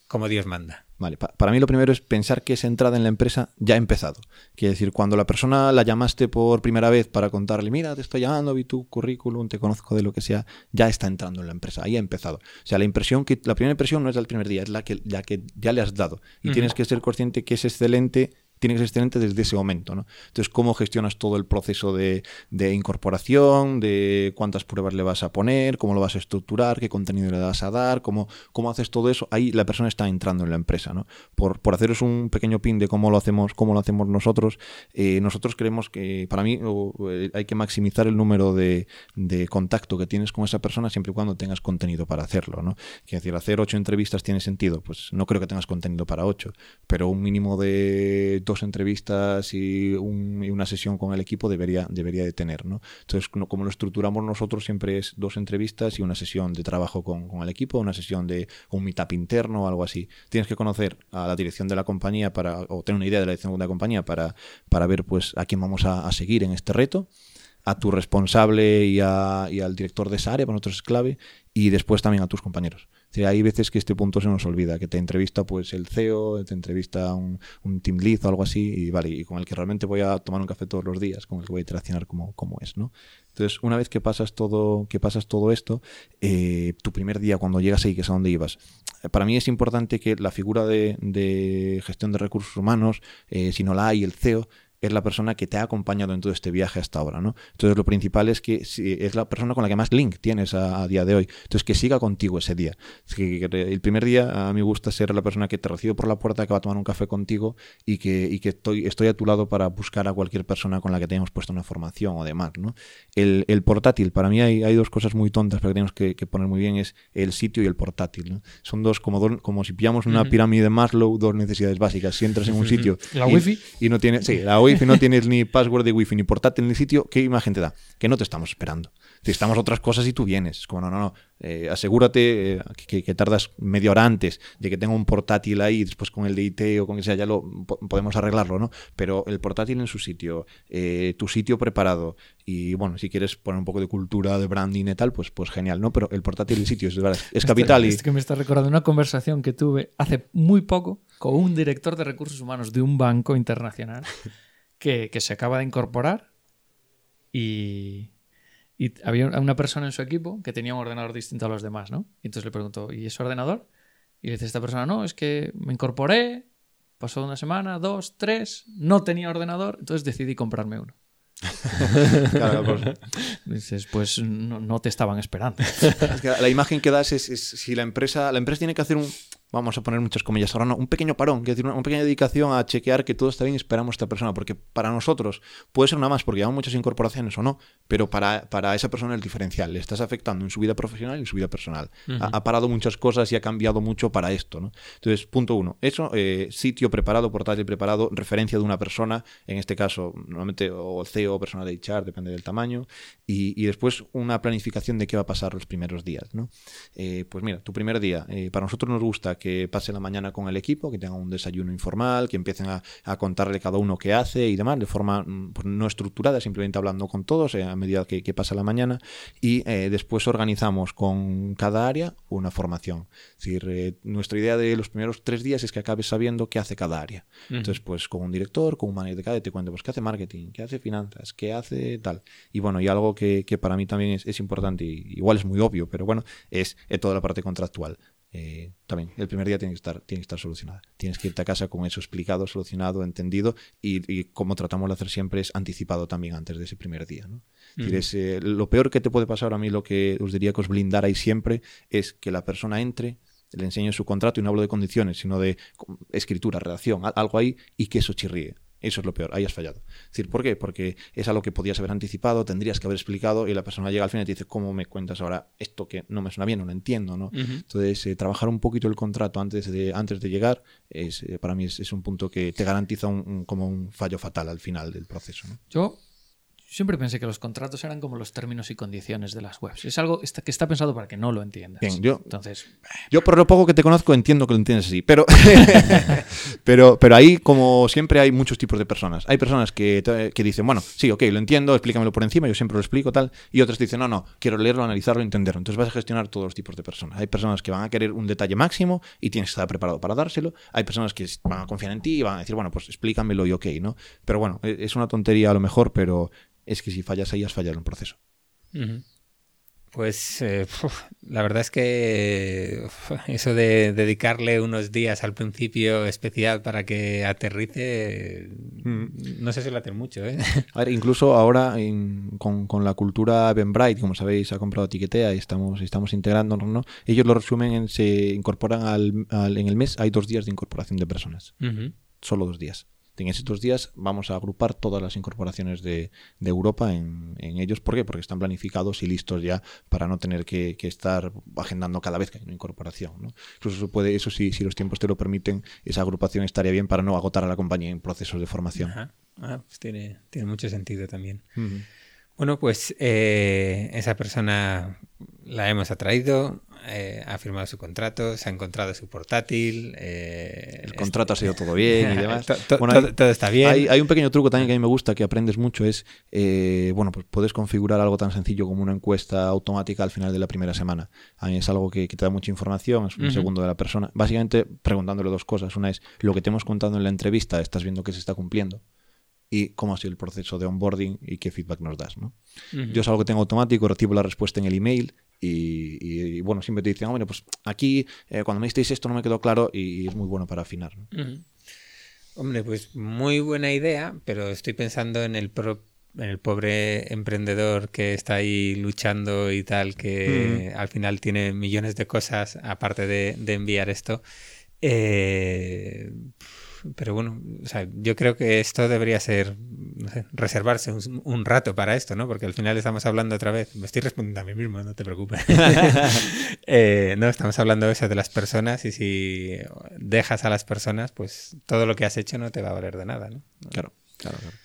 como Dios manda? Vale, para mí lo primero es pensar que esa entrada en la empresa ya ha empezado. Quiere decir, cuando la persona la llamaste por primera vez para contarle, mira, te estoy llamando, vi tu currículum, te conozco de lo que sea, ya está entrando en la empresa, ahí ha empezado. O sea, la impresión que, la primera impresión no es del primer día, es la que, ya que ya le has dado. Y tienes que ser consciente que es excelente tiene que ser excelente desde ese momento. ¿no? Entonces, ¿cómo gestionas todo el proceso de, incorporación, de cuántas pruebas le vas a poner, cómo lo vas a estructurar, qué contenido le vas a dar, cómo, cómo haces todo eso? Ahí la persona está entrando en la empresa. ¿no? Por, por haceros un pequeño pin de cómo lo hacemos, cómo lo hacemos nosotros, eh, nosotros creemos que para mí eh, hay que maximizar el número de, contacto que tienes con esa persona siempre y cuando tengas contenido para hacerlo. ¿no? Quiere decir, hacer ocho entrevistas tiene sentido. Pues no creo que tengas contenido para ocho, pero un mínimo de dos entrevistas y, una sesión con el equipo debería, debería de tener. ¿no? Entonces, como lo estructuramos nosotros, siempre es dos entrevistas y una sesión de trabajo con, el equipo, una sesión de un meetup interno o algo así. Tienes que conocer a la dirección de la compañía para, o tener una idea de la dirección de la compañía para, para ver pues, a quién vamos a, seguir en este reto a tu responsable y, y, al director de esa área, para nosotros es clave, y después también a tus compañeros hay veces que este punto se nos olvida, que te entrevista pues el CEO, te entrevista un, un team lead o algo así, y vale, y con el que realmente voy a tomar un café todos los días, con el que voy a interaccionar como, como es, ¿no? Entonces, una vez que pasas todo, que pasas todo esto, eh, tu primer día cuando llegas ahí, que es a dónde ibas, para mí es importante que la figura de, gestión de recursos humanos, eh, si no la hay, el CEO, es la persona que te ha acompañado en todo este viaje hasta ahora, ¿no? Entonces lo principal es que es la persona con la que más link tienes a, día de hoy. Entonces que siga contigo ese día. que, el primer día a mí me gusta ser la persona que te recibe por la puerta, que va a tomar un café contigo y que, y que estoy, estoy a tu lado para buscar a cualquier persona con la que hayamos puesto una formación o demás, ¿no? El, portátil, para mí hay, hay, dos cosas muy tontas pero que tenemos que, poner muy bien, es el sitio y el portátil, ¿no? Son dos, como, como si pillamos una pirámide de Maslow, dos necesidades básicas. Si entras en un sitio... ¿La wifi? Y no tiene... Sí, la wifi no tienes ni password de wifi ni portátil en el sitio, ¿qué imagen te da? Que no te estamos esperando. Si estamos otras cosas y tú vienes. Es como, no, no, no. Eh, asegúrate eh, que, tardas media hora antes de que tenga un portátil ahí, después con el DIT o con que sea, ya lo podemos arreglarlo, ¿no? Pero el portátil en su sitio, eh, tu sitio preparado y, bueno, si quieres poner un poco de cultura, de branding y tal, pues, pues genial, ¿no? Pero el portátil en sitio es, es capital. Es que me está recordando una conversación que tuve hace muy poco con un director de recursos humanos de un banco internacional que, se acaba de incorporar y, había una persona en su equipo que tenía un ordenador distinto a los demás, ¿no? Y entonces le preguntó, ¿y ese ordenador? Y le dice esta persona, no, es que me incorporé, pasó una semana, dos, tres, no tenía ordenador, entonces decidí comprarme uno. claro, pues. Dices, pues no, te estaban esperando. la imagen que das es, es, si la empresa, la empresa tiene que hacer un, vamos a poner muchas comillas ahora, no, un pequeño parón, que decir, una, pequeña dedicación a chequear que todo está bien y esperamos a esta persona, porque para nosotros puede ser nada más porque llevamos muchas incorporaciones o no, pero para, para esa persona el diferencial, le estás afectando en su vida profesional y en su vida personal. ha, parado muchas cosas y ha cambiado mucho para esto. ¿no? Entonces, punto uno, eso, eh, sitio preparado, portátil preparado, referencia de una persona, en este caso, normalmente o CEO o persona de HR, depende del tamaño, y, y, después una planificación de qué va a pasar los primeros días. ¿no? Eh, pues mira, tu primer día, eh, para nosotros nos gusta que pase la mañana con el equipo, que tenga un desayuno informal, que empiecen a, contarle cada uno qué hace y demás, de forma mm, pues, no estructurada, simplemente hablando con todos eh, a medida que, pasa la mañana. Y eh, después organizamos con cada área una formación. Es decir, eh, nuestra idea de los primeros tres días es que acabes sabiendo qué hace cada área. Entonces, pues con un director, con un manager de cada, te cuento, pues qué hace marketing, qué hace finanzas, qué hace tal. Y bueno, y algo que, para mí también es, es importante, y igual es muy obvio, pero bueno, es toda la parte contractual. Eh, también el primer día tiene que estar tiene que estar solucionada. Tienes que irte a casa con eso explicado solucionado entendido y, como tratamos de hacer siempre es anticipado también antes de ese primer día ¿no? Eh, lo peor que te puede pasar a mí lo que os diría que os blindarais siempre es que la persona entre le enseñe su contrato y no hablo de condiciones sino de escritura redacción algo ahí y que eso chirríe Eso es lo peor, ahí has fallado. Es decir, ¿por qué? Porque es algo que podías haber anticipado, tendrías que haber explicado y la persona llega al final y te dice, ¿cómo me cuentas ahora esto que no me suena bien, no lo entiendo? ¿no? Entonces, eh, trabajar un poquito el contrato antes de, antes de llegar es, eh, para mí es, un punto que te garantiza un, como un fallo fatal al final del proceso. ¿no? Yo Siempre pensé que los contratos eran como los términos y condiciones de las webs. Es algo que está pensado para que no lo entiendas. Bien, yo, Entonces, yo por lo poco que te conozco entiendo que lo entiendes así, pero, pero, pero ahí como siempre hay muchos tipos de personas. Hay personas que, que, dicen, bueno, sí, ok, lo entiendo, explícamelo por encima, yo siempre lo explico tal, y otras dicen, no, no, quiero leerlo, analizarlo, entenderlo. Entonces vas a gestionar todos los tipos de personas. Hay personas que van a querer un detalle máximo y tienes que estar preparado para dárselo. Hay personas que van a confiar en ti y van a decir, bueno, pues explícamelo y ok, ¿no? Pero bueno, e, es una tontería a lo mejor, pero es que si fallas ahí has fallado en un proceso. Pues eh, la verdad es que eso de dedicarle unos días al principio especial para que aterrice, mm. no sé si lo hacen mucho. ¿eh? A ver, incluso ahora con, la cultura Bright, como sabéis, ha comprado Tiquetea y estamos, estamos integrándonos, ¿no? Ellos lo resumen, se incorporan al, en el mes, hay dos días de incorporación de personas. Solo dos días en estos días vamos a agrupar todas las incorporaciones de, Europa en, ellos. ¿Por qué? Porque están planificados y listos ya para no tener que, estar agendando cada vez que hay una incorporación. ¿no? Incluso puede, eso sí, si los tiempos te lo permiten, esa agrupación estaría bien para no agotar a la compañía en procesos de formación. Ah, pues tiene, tiene mucho sentido también. Bueno, pues eh, esa persona la hemos atraído, eh, ha firmado su contrato, se ha encontrado su portátil. Eh, el contrato ha sido todo bien y demás. todo, está bien. Hay, un pequeño truco también que a mí me gusta, que aprendes mucho, es, eh, bueno, pues puedes configurar algo tan sencillo como una encuesta automática al final de la primera semana. A mí es algo que, te da mucha información, es un segundo de la persona. Básicamente preguntándole dos cosas. Una es, lo que te hemos contado en la entrevista, ¿estás viendo que se está cumpliendo? Y cómo ha sido el proceso de onboarding y qué feedback nos das. ¿no? Yo es algo que tengo automático, recibo la respuesta en el email y, bueno, siempre te dicen, oh, pues aquí eh, cuando me disteis esto no me quedó claro y, es muy bueno para afinar. Hombre, pues muy buena idea, pero estoy pensando en el, en el pobre emprendedor que está ahí luchando y tal, que al final tiene millones de cosas aparte de, de enviar esto. Eh, pero bueno, o sea, yo creo que esto debería ser, no sé, reservarse un, rato para esto, ¿no? Porque al final estamos hablando otra vez, me estoy respondiendo a mí mismo, no te preocupes. Eh, no, estamos hablando eso de las personas y si dejas a las personas, pues todo lo que has hecho no te va a valer de nada, ¿no? Claro, claro, claro.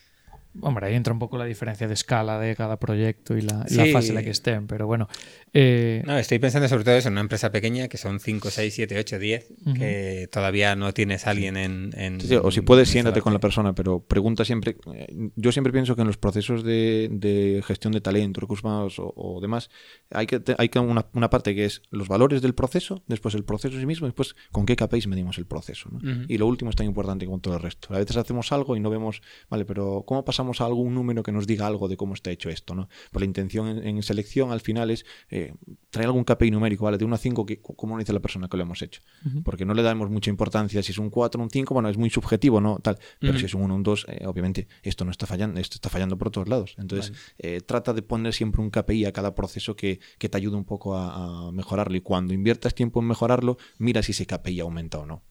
Hombre, ahí entra un poco la diferencia de escala de cada proyecto y la, fase en la que estén, pero bueno. Eh, no, estoy pensando sobre todo eso en una empresa pequeña que son 5, 6, 7, 8, 10, que todavía no tienes a alguien en. o si puedes, siéntate con la persona, pero pregunta siempre. Eh, yo siempre pienso que en los procesos de, gestión de talento, recursos humanos o, demás, hay que, hay que una, una, parte que es los valores del proceso, después el proceso en sí mismo, después con qué KPIs medimos el proceso. Y lo último es tan importante como todo el resto. A veces hacemos algo y no vemos, vale, pero ¿cómo pasamos? A algún número que nos diga algo de cómo está hecho esto. ¿no? Por la intención en, selección al final es eh, traer algún KPI numérico, ¿vale? De 1 a 5, que, ¿cómo dice la persona que lo hemos hecho? Porque no le damos mucha importancia si es un 4 un 5, bueno, es muy subjetivo, ¿no? Tal, pero si es un 1 un 2, eh, obviamente esto no está fallando, esto está fallando por todos lados. Entonces, eh, trata de poner siempre un KPI a cada proceso que, te ayude un poco a, a mejorarlo y cuando inviertas tiempo en mejorarlo, mira si ese KPI aumenta o no.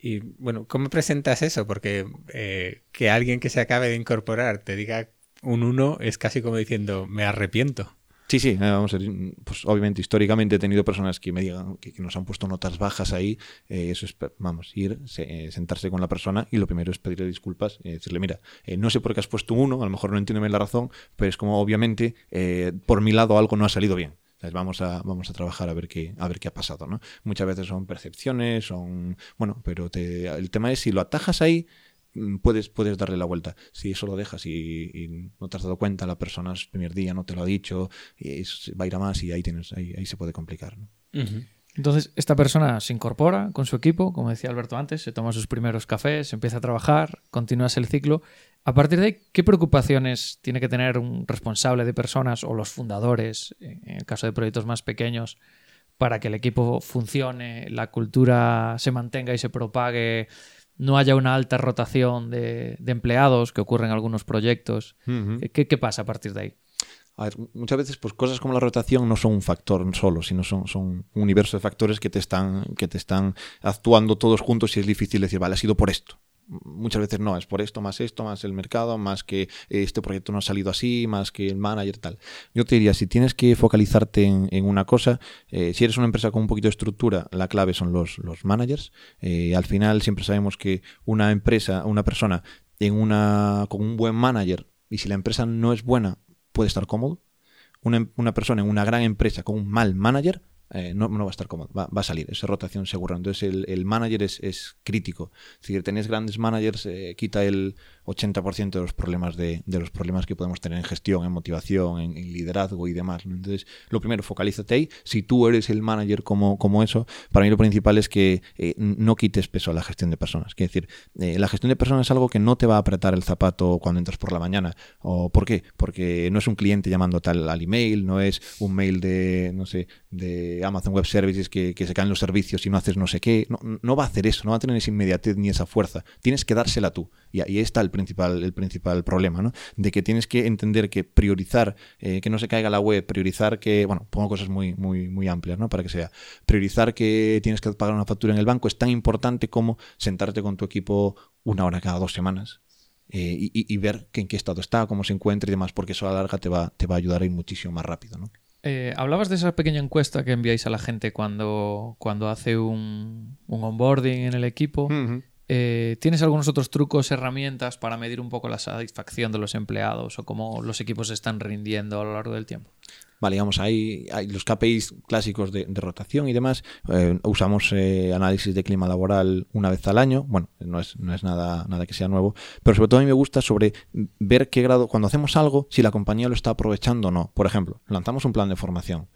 Y bueno, ¿cómo presentas eso? Porque eh, que alguien que se acabe de incorporar te diga un 1 es casi como diciendo, me arrepiento. Sí, sí, eh, vamos a pues obviamente históricamente he tenido personas que me digan que, nos han puesto notas bajas ahí, eh, eso es, vamos, ir, sentarse con la persona y lo primero es pedirle disculpas y decirle, mira, no sé por qué has puesto un 1, a lo mejor no entiendo bien la razón, pero es como obviamente por mi lado algo no ha salido bien vamos a, vamos a trabajar a ver qué, a ver qué ha pasado, ¿no? Muchas veces son percepciones, son. Bueno, pero te, el tema es si lo atajas ahí, mm, puedes, puedes darle la vuelta. Si eso lo dejas y, no te has dado cuenta, la persona el primer día no te lo ha dicho, y va a ir a más y ahí tienes, ahí, ahí se puede complicar. ¿no? Entonces, esta persona se incorpora con su equipo, como decía Alberto antes, se toma sus primeros cafés, empieza a trabajar, continúas el ciclo. A partir de ahí, ¿qué preocupaciones tiene que tener un responsable de personas o los fundadores, en el caso de proyectos más pequeños, para que el equipo funcione, la cultura se mantenga y se propague, no haya una alta rotación de, empleados que ocurre en algunos proyectos? ¿Qué pasa a partir de ahí? A ver, muchas veces pues cosas como la rotación no son un factor solo, sino son, son un universo de factores que te están, que te están actuando todos juntos y es difícil decir, vale, ha sido por esto. Muchas veces no, es por esto, más esto, más el mercado, más que este proyecto no ha salido así, más que el manager, tal. Yo te diría, si tienes que focalizarte en, una cosa, eh, si eres una empresa con un poquito de estructura, la clave son los, los managers. Eh, al final siempre sabemos que una empresa, una persona en una, con un buen manager, y si la empresa no es buena, puede estar cómodo. Una, una persona en una gran empresa con un mal manager eh, no, va a estar cómodo, va, a salir, es rotación segura. Entonces el, el manager es, es, crítico. Si tenéis grandes managers, eh, quita el 80% de los problemas de, los problemas que podemos tener en gestión, en motivación, en, liderazgo y demás. Entonces, lo primero, focalízate ahí. Si tú eres el manager como, como eso, para mí lo principal es que eh, no quites peso a la gestión de personas. Es decir, la gestión de personas es algo que no te va a apretar el zapato cuando entras por la mañana. ¿O por qué? Porque no es un cliente llamando tal al email, no es un mail de, no sé, de Amazon Web Services que, se caen los servicios y no haces no sé qué. No, va a hacer eso, no va a tener esa inmediatez ni esa fuerza. Tienes que dársela tú. Y ahí está el principal, el principal problema, ¿no? De que tienes que entender que priorizar, eh, que no se caiga la web, priorizar que, bueno, pongo cosas muy, muy, muy amplias, ¿no? Para que sea. Priorizar que tienes que pagar una factura en el banco es tan importante como sentarte con tu equipo una hora cada dos semanas eh, y, ver en qué estado está, cómo se encuentra y demás, porque eso a la larga te va, te va a ayudar a ir muchísimo más rápido. ¿no? Eh, hablabas de esa pequeña encuesta que enviáis a la gente cuando, cuando hace un, onboarding en el equipo. Eh, ¿Tienes algunos otros trucos, herramientas para medir un poco la satisfacción de los empleados o cómo los equipos están rindiendo a lo largo del tiempo? Vale, hay, hay los KPIs clásicos de, rotación y demás. Eh, usamos eh, análisis de clima laboral una vez al año. Bueno, no es, no es nada, nada que sea nuevo. Pero sobre todo a mí me gusta sobre ver qué grado, cuando hacemos algo, si la compañía lo está aprovechando o no. Por ejemplo, lanzamos un plan de formación.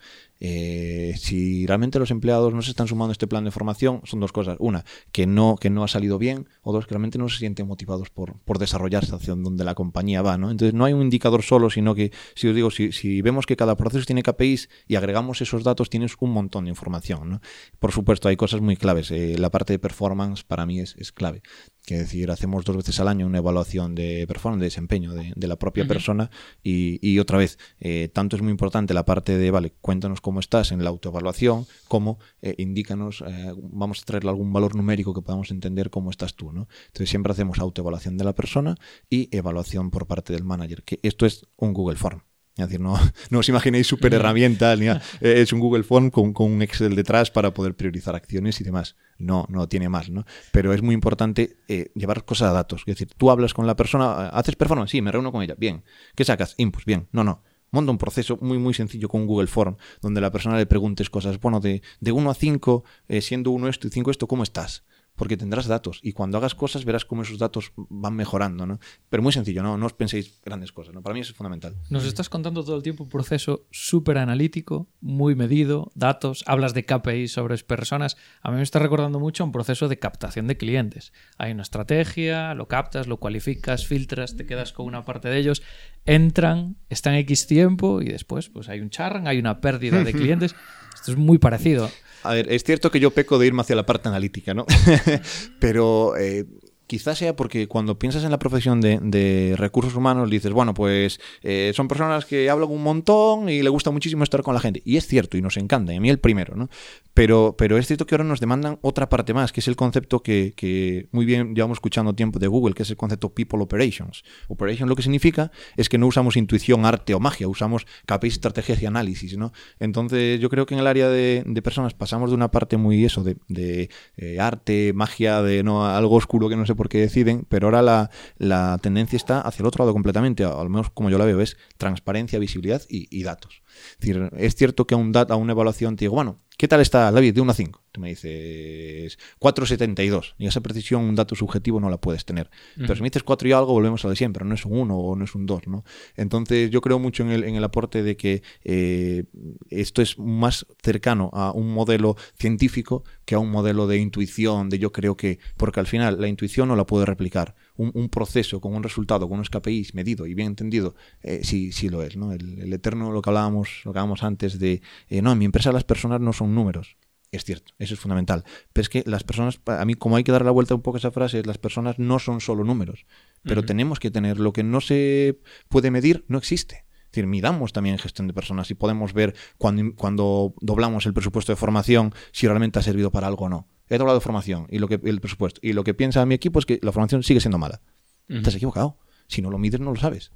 Eh, si realmente los empleados no se están sumando a este plan de formación, son dos cosas. Una, que no, que no ha salido bien, o dos, que realmente no se sienten motivados por, por desarrollarse hacia donde la compañía va. ¿no? Entonces no hay un indicador solo, sino que, si os digo, si, si vemos que cada proceso tiene KPIs y agregamos esos datos, tienes un montón de información. ¿no? Por supuesto, hay cosas muy claves. Eh, la parte de performance para mí es, es clave que decir, hacemos dos veces al año una evaluación de performance, de desempeño de, la propia persona y, otra vez, eh, tanto es muy importante la parte de, vale, cuéntanos cómo estás en la autoevaluación, como eh, indícanos, eh, vamos a traerle algún valor numérico que podamos entender cómo estás tú, ¿no? Entonces siempre hacemos autoevaluación de la persona y evaluación por parte del manager, que esto es un Google Form. Es decir, no, no os imaginéis super herramientas, ni es un Google Form con, con, un Excel detrás para poder priorizar acciones y demás. No, no tiene más, ¿no? Pero es muy importante eh, llevar cosas a datos. Es decir, tú hablas con la persona, ¿haces performance? Sí, me reúno con ella. Bien. ¿Qué sacas? Inputs. Bien. No, no. Monta un proceso muy, muy sencillo con Google Form, donde la persona le preguntes cosas, bueno, de, de 1 a 5, eh, siendo 1 esto y 5 esto, ¿cómo estás? Porque tendrás datos y cuando hagas cosas verás cómo esos datos van mejorando, ¿no? Pero muy sencillo, no, no os penséis grandes cosas, ¿no? Para mí eso es fundamental. Nos estás contando todo el tiempo un proceso súper analítico, muy medido, datos, hablas de KPI sobre personas. A mí me está recordando mucho un proceso de captación de clientes. Hay una estrategia, lo captas, lo cualificas, filtras, te quedas con una parte de ellos, entran, están X tiempo y después pues hay un charran, hay una pérdida de clientes. Esto es muy parecido. A ver, es cierto que yo peco de irme hacia la parte analítica, ¿no? Pero eh, quizás sea porque cuando piensas en la profesión de, recursos humanos dices, bueno, pues eh, son personas que hablan un montón y le gusta muchísimo estar con la gente. Y es cierto, y nos encanta, y a mí el primero, ¿no? Pero, pero es cierto que ahora nos demandan otra parte más, que es el concepto que, muy bien llevamos escuchando tiempo de Google, que es el concepto People Operations. Operation lo que significa es que no usamos intuición, arte o magia, usamos KPIs, estrategias y análisis, ¿no? Entonces yo creo que en el área de, personas pasamos de una parte muy eso, de, eh, arte, magia, de no algo oscuro que no se porque deciden, pero ahora la, tendencia está hacia el otro lado completamente, al menos como yo la veo, es transparencia, visibilidad y, datos. Es, decir, es cierto que a, un a una evaluación te digo, bueno, ¿Qué tal está David? De 1 a 5. Tú me dices 4,72. Y esa precisión, un dato subjetivo, no la puedes tener. Pero si me dices 4 y algo, volvemos a lo de siempre. No es un 1 o no es un 2. ¿no? Entonces, yo creo mucho en el, en el aporte de que eh, esto es más cercano a un modelo científico que a un modelo de intuición, de yo creo que. Porque al final, la intuición no la puede replicar. Un, proceso con un resultado, con unos KPIs medido y bien entendido, eh, sí, sí lo es. ¿no? El, eterno, lo que hablábamos, lo que hablábamos antes de, eh, no, en mi empresa las personas no son números. Es cierto, eso es fundamental. Pero es que las personas, a mí como hay que dar la vuelta un poco a esa frase, las personas no son solo números, pero tenemos que tener lo que no se puede medir, no existe. Es decir, midamos también gestión de personas y podemos ver cuando, cuando doblamos el presupuesto de formación si realmente ha servido para algo o no. He doblado formación y lo que el presupuesto y lo que piensa mi equipo es que la formación sigue siendo mala. Estás equivocado. Si no lo mides no lo sabes.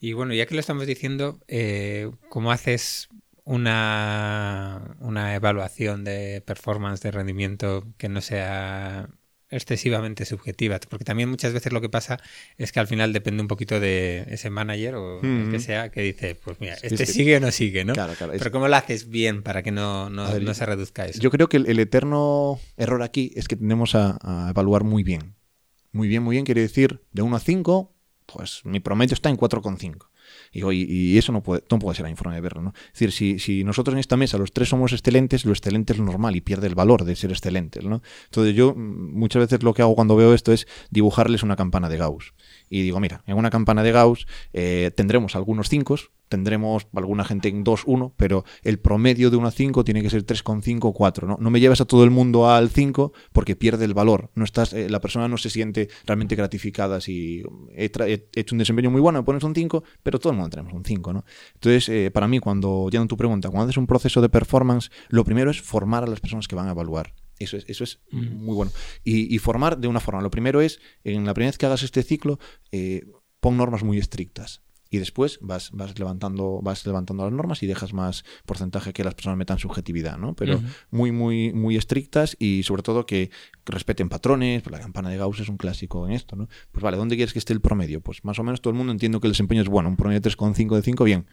Y bueno, ya que lo estamos diciendo, eh, ¿cómo haces una, una evaluación de performance, de rendimiento que no sea excesivamente subjetiva, porque también muchas veces lo que pasa es que al final depende un poquito de ese manager o el que sea que dice, pues mira, este sigue o no sigue, ¿no? Claro, claro, Pero ¿cómo lo haces bien para que no, no, se reduzca eso? Yo creo que el, eterno error aquí es que tendemos a, a, evaluar muy bien. Muy bien, muy bien quiere decir de 1 a 5, pues mi promedio está en 4,5. Y, y, eso no puede, no puede ser la informe de verlo. ¿no? Es decir, si, si, nosotros en esta mesa los tres somos excelentes, lo excelente es lo normal y pierde el valor de ser excelentes. ¿no? Entonces yo mm, muchas veces lo que hago cuando veo esto es dibujarles una campana de Gauss. Y digo, mira, en una campana de Gauss eh, tendremos algunos 5, tendremos alguna gente en 2, 1, pero el promedio de 1 a 5 tiene que ser 3,5 4. ¿no? no me llevas a todo el mundo al 5 porque pierde el valor. No estás, eh, la persona no se siente realmente gratificada si he, hecho un desempeño muy bueno, me pones un 5, pero todo el mundo tenemos un 5. ¿no? Entonces, eh, para mí, cuando, ya en tu pregunta, cuando haces un proceso de performance, lo primero es formar a las personas que van a evaluar. Eso es, eso es muy bueno. Y, formar de una forma. Lo primero es, en la primera vez que hagas este ciclo, eh, pon normas muy estrictas y después vas, vas, levantando, vas levantando las normas y dejas más porcentaje que las personas metan subjetividad, ¿no? Pero muy, muy, muy estrictas y sobre todo que respeten patrones, pues la campana de Gauss es un clásico en esto, ¿no? Pues vale, ¿dónde quieres que esté el promedio? Pues más o menos todo el mundo entiende que el desempeño es bueno, un promedio de 3,5 de 5, bien,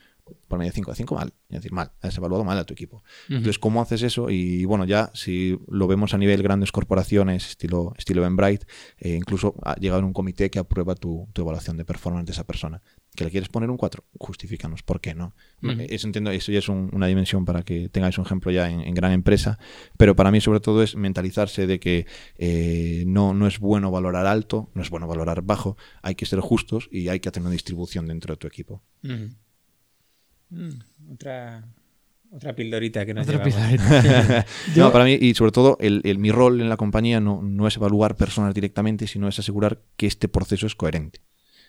promedio de 5 de 5 mal, es decir, mal, has evaluado mal a tu equipo. Entonces, ¿cómo haces eso? Y bueno, ya si lo vemos a nivel grandes corporaciones, estilo, estilo Eventbrite, eh, incluso ha llegado en un comité que aprueba tu, tu evaluación de performance de esa persona que le quieres poner un 4, justifícanos por qué no. Eso entiendo, eso ya es una dimensión para que tengáis un ejemplo ya en, gran empresa, pero para mí sobre todo es mentalizarse de que eh, no, no es bueno valorar alto, no es bueno valorar bajo, hay que ser justos y hay que hacer una distribución dentro de tu equipo. Mm, otra otra pildorita que nos Otra no, para mí, y sobre todo, el, mi rol en la compañía no, no, es evaluar personas directamente, sino es asegurar que este proceso es coherente.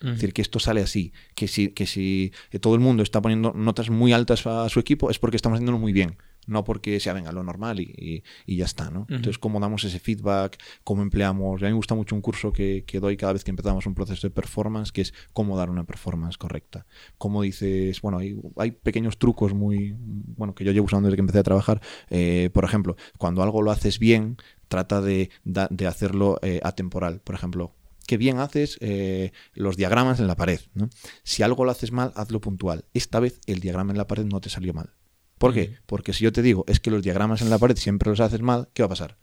Es decir, que esto sale así, que si, que si todo el mundo está poniendo notas muy altas a su equipo es porque estamos haciéndolo muy bien, no porque sea venga lo normal y, y, ya está. ¿no? Entonces, cómo damos ese feedback, cómo empleamos. A mí me gusta mucho un curso que, que, doy cada vez que empezamos un proceso de performance, que es cómo dar una performance correcta. Cómo dices, bueno, hay, hay pequeños trucos muy, bueno, que yo llevo usando desde que empecé a trabajar. Eh, por ejemplo, cuando algo lo haces bien, trata de, de hacerlo eh, atemporal. Por ejemplo, que bien haces eh, los diagramas en la pared. ¿no? Si algo lo haces mal, hazlo puntual. Esta vez el diagrama en la pared no te salió mal. ¿Por qué? Porque si yo te digo es que los diagramas en la pared siempre los haces mal, ¿qué va a pasar?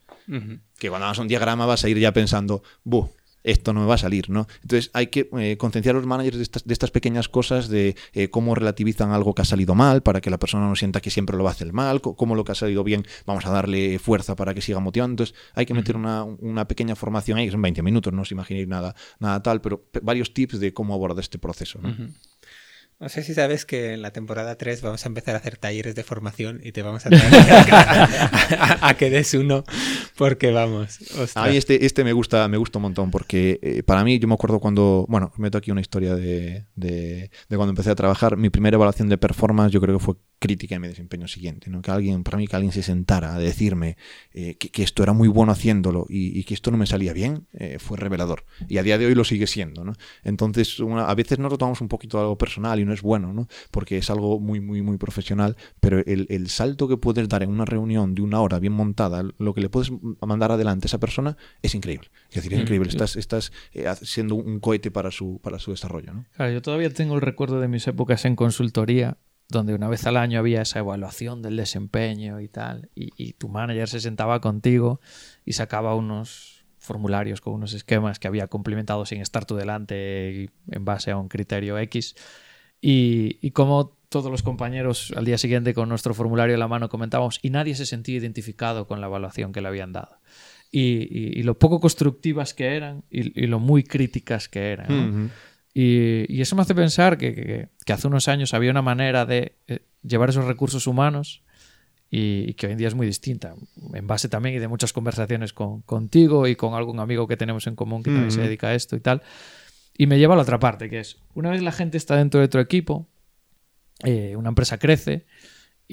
Que cuando hagas un diagrama vas a ir ya pensando, buh, esto no me va a salir, ¿no? Entonces hay que eh, concienciar a los managers de estas, de estas pequeñas cosas, de eh, cómo relativizan algo que ha salido mal, para que la persona no sienta que siempre lo va a hacer mal, cómo lo que ha salido bien vamos a darle fuerza para que siga motivando. Entonces hay que meter una, una pequeña formación ahí, que son 20 minutos, no os imaginéis nada, nada tal, pero varios tips de cómo abordar este proceso. ¿no? No sé si sabes que en la temporada 3 vamos a empezar a hacer talleres de formación y te vamos a traer a, que des uno porque vamos. A mí este, este me gusta, me gusta un montón porque eh, para mí yo me acuerdo cuando, bueno, meto aquí una historia de, de, de, cuando empecé a trabajar, mi primera evaluación de performance yo creo que fue crítica en mi desempeño siguiente, ¿no? que alguien, para mí que alguien se sentara a decirme eh, que, que, esto era muy bueno haciéndolo y, y que esto no me salía bien, eh, fue revelador. Y a día de hoy lo sigue siendo. ¿no? Entonces, una, a veces nos lo tomamos un poquito algo personal y no es bueno, ¿no? Porque es algo muy, muy, muy profesional, pero el, el, salto que puedes dar en una reunión de una hora bien montada, lo que le puedes mandar adelante a esa persona es increíble. Es decir, es mm, increíble. Estás, estás eh, siendo un cohete para su, para su desarrollo, ¿no? Claro, yo todavía tengo el recuerdo de mis épocas en consultoría donde una vez al año había esa evaluación del desempeño y tal, y, y, tu manager se sentaba contigo y sacaba unos formularios con unos esquemas que había complementado sin estar tú delante en base a un criterio X y, como todos los compañeros al día siguiente con nuestro formulario en la mano comentábamos y nadie se sentía identificado con la evaluación que le habían dado. Y, y lo poco constructivas que eran y, lo muy críticas que eran. Y, eso me hace pensar que, que, hace unos años había una manera de eh, llevar esos recursos humanos y, que hoy en día es muy distinta, en base también y de muchas conversaciones con, contigo y con algún amigo que tenemos en común que también se dedica a esto y tal. Y me lleva a la otra parte, que es, una vez la gente está dentro de tu equipo, eh, una empresa crece,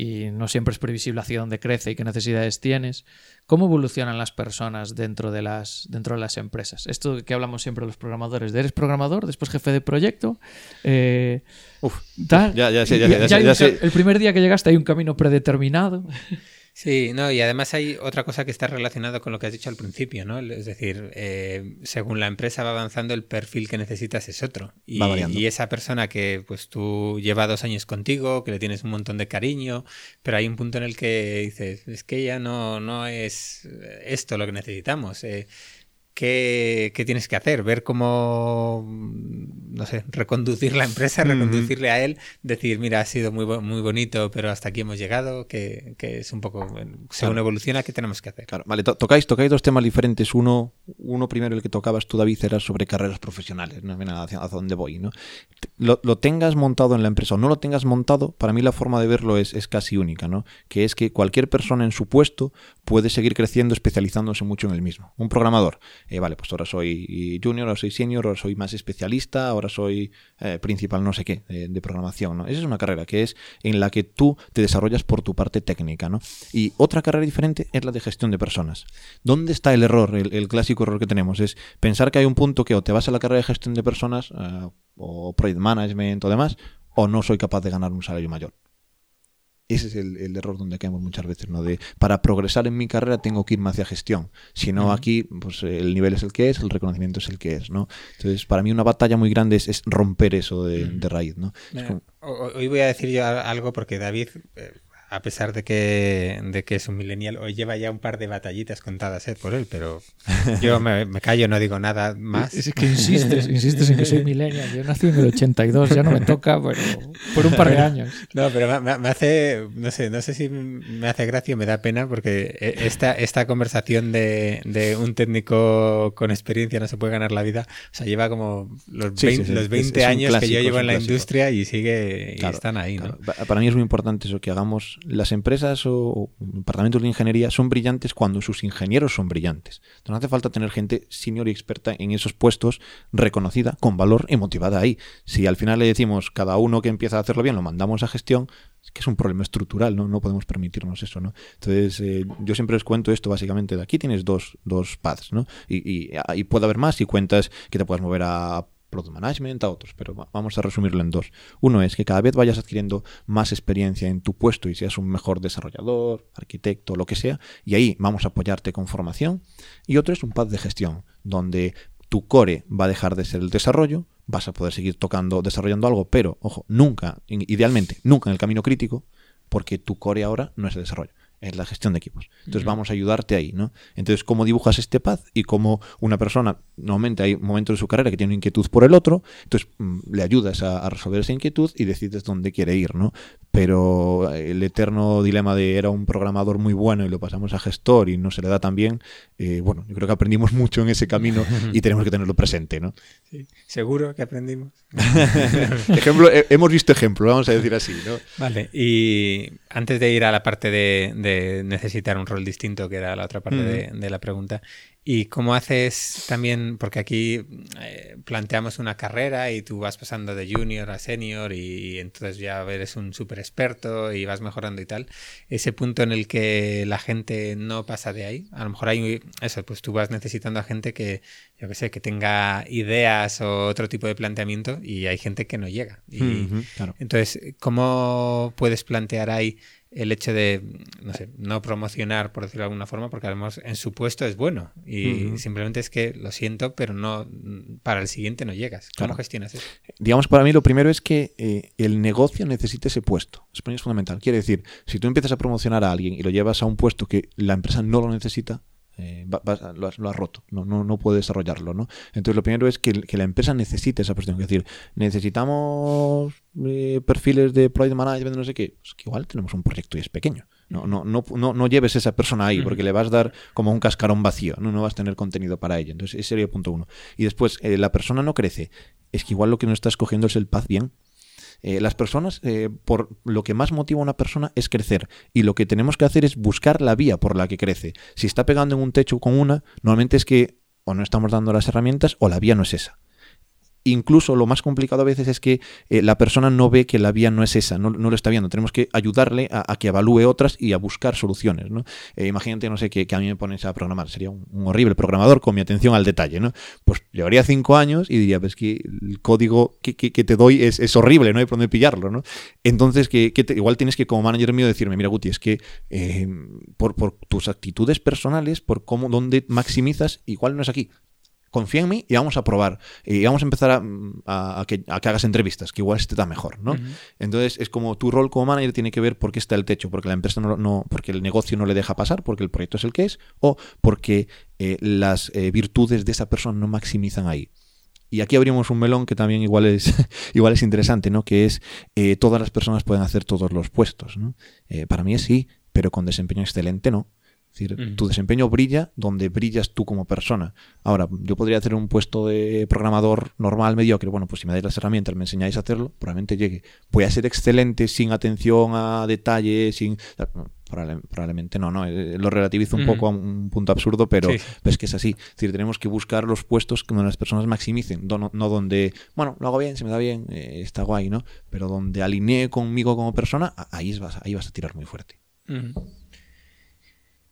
y no siempre es previsible hacia dónde crece y qué necesidades tienes. ¿Cómo evolucionan las personas dentro de las, dentro de las empresas? Esto que hablamos siempre los programadores, eres programador, después jefe de proyecto. Eh, Uf, ya, ya, sé, ya, ya, ya, ya sé. El primer día que llegaste hay un camino predeterminado. Sí, no, y además hay otra cosa que está relacionada con lo que has dicho al principio, ¿no? Es decir, eh, según la empresa va avanzando, el perfil que necesitas es otro. Y, y, esa persona que pues tú lleva dos años contigo, que le tienes un montón de cariño, pero hay un punto en el que dices, es que ya no, no es esto lo que necesitamos. Eh, ¿Qué, tienes que hacer? Ver cómo, no sé, reconducir la empresa, reconducirle a él, decir, mira, ha sido muy, muy bonito, pero hasta aquí hemos llegado, que, es un poco, según evoluciona, ¿qué tenemos que hacer? Claro, vale, tocáis, tocáis dos temas diferentes. Uno, uno primero, el que tocabas tú, David, era sobre carreras profesionales, ¿no? hacia, hacia dónde voy, ¿no? Lo, lo, tengas montado en la empresa o no lo tengas montado, para mí la forma de verlo es, es casi única, ¿no? Que es que cualquier persona en su puesto puede seguir creciendo especializándose mucho en el mismo. Un programador eh, vale, pues ahora soy junior, ahora soy senior, ahora soy más especialista, ahora soy eh, principal no sé qué de, programación, ¿no? Esa es una carrera que es en la que tú te desarrollas por tu parte técnica, ¿no? Y otra carrera diferente es la de gestión de personas. ¿Dónde está el error, el, clásico error que tenemos? Es pensar que hay un punto que o te vas a la carrera de gestión de personas eh, o project management o demás, o no soy capaz de ganar un salario mayor. Ese es el, error donde caemos muchas veces, ¿no? De para progresar en mi carrera tengo que irme hacia gestión. Si no, aquí, pues el nivel es el que es, el reconocimiento es el que es, ¿no? Entonces, para mí una batalla muy grande es, romper eso de, raíz, ¿no? Hoy voy a decir yo algo porque David eh, a pesar de que, de que es un millennial, hoy lleva ya un par de batallitas contadas ¿eh? por él, pero yo me, callo, no digo nada más. Es que insistes, insistes en que soy millennial. Yo nací en el 82, ya no me toca, pero por un par de años. No, pero me, hace, no sé, no sé si me hace gracia o me da pena, porque e, esta, esta conversación de, de un técnico con experiencia no se puede ganar la vida, o sea, lleva como los 20, los 20 años que yo llevo en la industria y sigue y están ahí, ¿no? Para mí es muy importante eso, que hagamos las empresas o departamentos de ingeniería son brillantes cuando sus ingenieros son brillantes. no hace falta tener gente senior y experta en esos puestos, reconocida, con valor y motivada ahí. Si al final le decimos cada uno que empieza a hacerlo bien lo mandamos a gestión, es que es un problema estructural, ¿no? No podemos permitirnos eso, ¿no? Entonces, eh, yo siempre les cuento esto básicamente. De aquí tienes dos, dos paths, ¿no? Y, y, y puede haber más si cuentas que te puedas mover a product management, a otros, pero vamos a resumirlo en dos. Uno es que cada vez vayas adquiriendo más experiencia en tu puesto y seas un mejor desarrollador, arquitecto, lo que sea, y ahí vamos a apoyarte con formación. Y otro es un pad de gestión, donde tu core va a dejar de ser el desarrollo, vas a poder seguir tocando, desarrollando algo, pero, ojo, nunca, idealmente, nunca en el camino crítico, porque tu core ahora no es el desarrollo es la gestión de equipos. Entonces vamos a ayudarte ahí, ¿no? Entonces, ¿cómo dibujas este path y cómo una persona, normalmente hay momentos de su carrera que tiene una inquietud por el otro, entonces mm, le ayudas a, resolver esa inquietud y decides dónde quiere ir, ¿no? Pero el eterno dilema de era un programador muy bueno y lo pasamos a gestor y no se le da tan bien, eh, bueno, yo creo que aprendimos mucho en ese camino y tenemos que tenerlo presente, ¿no? Sí, seguro que aprendimos. Ejemplo, hemos visto ejemplo, vamos a decir así, ¿no? Vale, y antes de ir a la parte de necesitar un rol distinto, que era la otra parte de, la pregunta. ¿Y cómo haces también, porque aquí eh, planteamos una carrera y tú vas pasando de junior a senior y, entonces ya eres un súper experto y vas mejorando y tal, ese punto en el que la gente no pasa de ahí, a lo mejor hay eso, pues tú vas necesitando a gente que, yo que sé, que tenga ideas o otro tipo de planteamiento y hay gente que no llega. Y, Entonces, ¿cómo puedes plantear ahí el hecho de, no sé, no promocionar, por decirlo de alguna forma, porque además en su puesto es bueno y simplemente es que lo siento, pero no para el siguiente no llegas. ¿Cómo gestionas eso? Digamos, para mí lo primero es que eh, el negocio necesita ese puesto. Eso es fundamental. Quiere decir, si tú empiezas a promocionar a alguien y lo llevas a un puesto que la empresa no lo necesita, eh, lo, has, roto, no, no, no puede desarrollarlo. ¿no? Entonces lo primero es que, la empresa necesite esa persona. Es decir, necesitamos eh, perfiles de project management, no sé qué, pues que igual tenemos un proyecto y es pequeño. No, no, no, no, no lleves esa persona ahí porque le vas a dar como un cascarón vacío, no, no vas a tener contenido para ella. Entonces ese sería el punto uno. Y después, eh, la persona no crece. Es que igual lo que no está escogiendo es el paz bien. Eh, las personas, eh, por lo que más motiva a una persona es crecer. Y lo que tenemos que hacer es buscar la vía por la que crece. Si está pegando en un techo con una, normalmente es que o no estamos dando las herramientas o la vía no es esa. Incluso lo más complicado a veces es que eh, la persona no ve que la vía no es esa, no, lo está viendo. Tenemos que ayudarle a, que evalúe otras y a buscar soluciones. ¿no? Eh, imagínate, no sé, que, a mí me pones a programar. Sería un, horrible programador con mi atención al detalle. ¿no? Pues llevaría cinco años y diría, pues que el código que, te doy es, horrible, no hay por dónde pillarlo. ¿no? Entonces, que, igual tienes que como manager mío decirme, mira Guti, es que eh, por, por tus actitudes personales, por cómo, dónde maximizas, igual no es aquí confía en mí y vamos a probar. Y vamos a empezar a, que, hagas entrevistas, que igual este está mejor, ¿no? Entonces es como tu rol como manager tiene que ver por qué está el techo, porque la empresa no, no porque el negocio no le deja pasar, porque el proyecto es el que es, o porque eh, las eh, virtudes de esa persona no maximizan ahí. Y aquí abrimos un melón que también igual es, igual es interesante, ¿no? Que es eh, todas las personas pueden hacer todos los puestos, ¿no? para mí es sí, pero con desempeño excelente no. Es decir, tu desempeño brilla donde brillas tú como persona. Ahora, yo podría hacer un puesto de programador normal, mediocre. Bueno, pues si me dais las herramientas, me enseñáis a hacerlo, probablemente llegue. Voy a ser excelente sin atención a detalles, sin... probablemente no, no. Eh, lo relativizo un poco a un punto absurdo, pero es que es así. Es decir, tenemos que buscar los puestos donde las personas maximicen, no, donde, bueno, lo hago bien, se me da bien, eh, está guay, ¿no? Pero donde alinee conmigo como persona, ahí vas, ahí vas a tirar muy fuerte.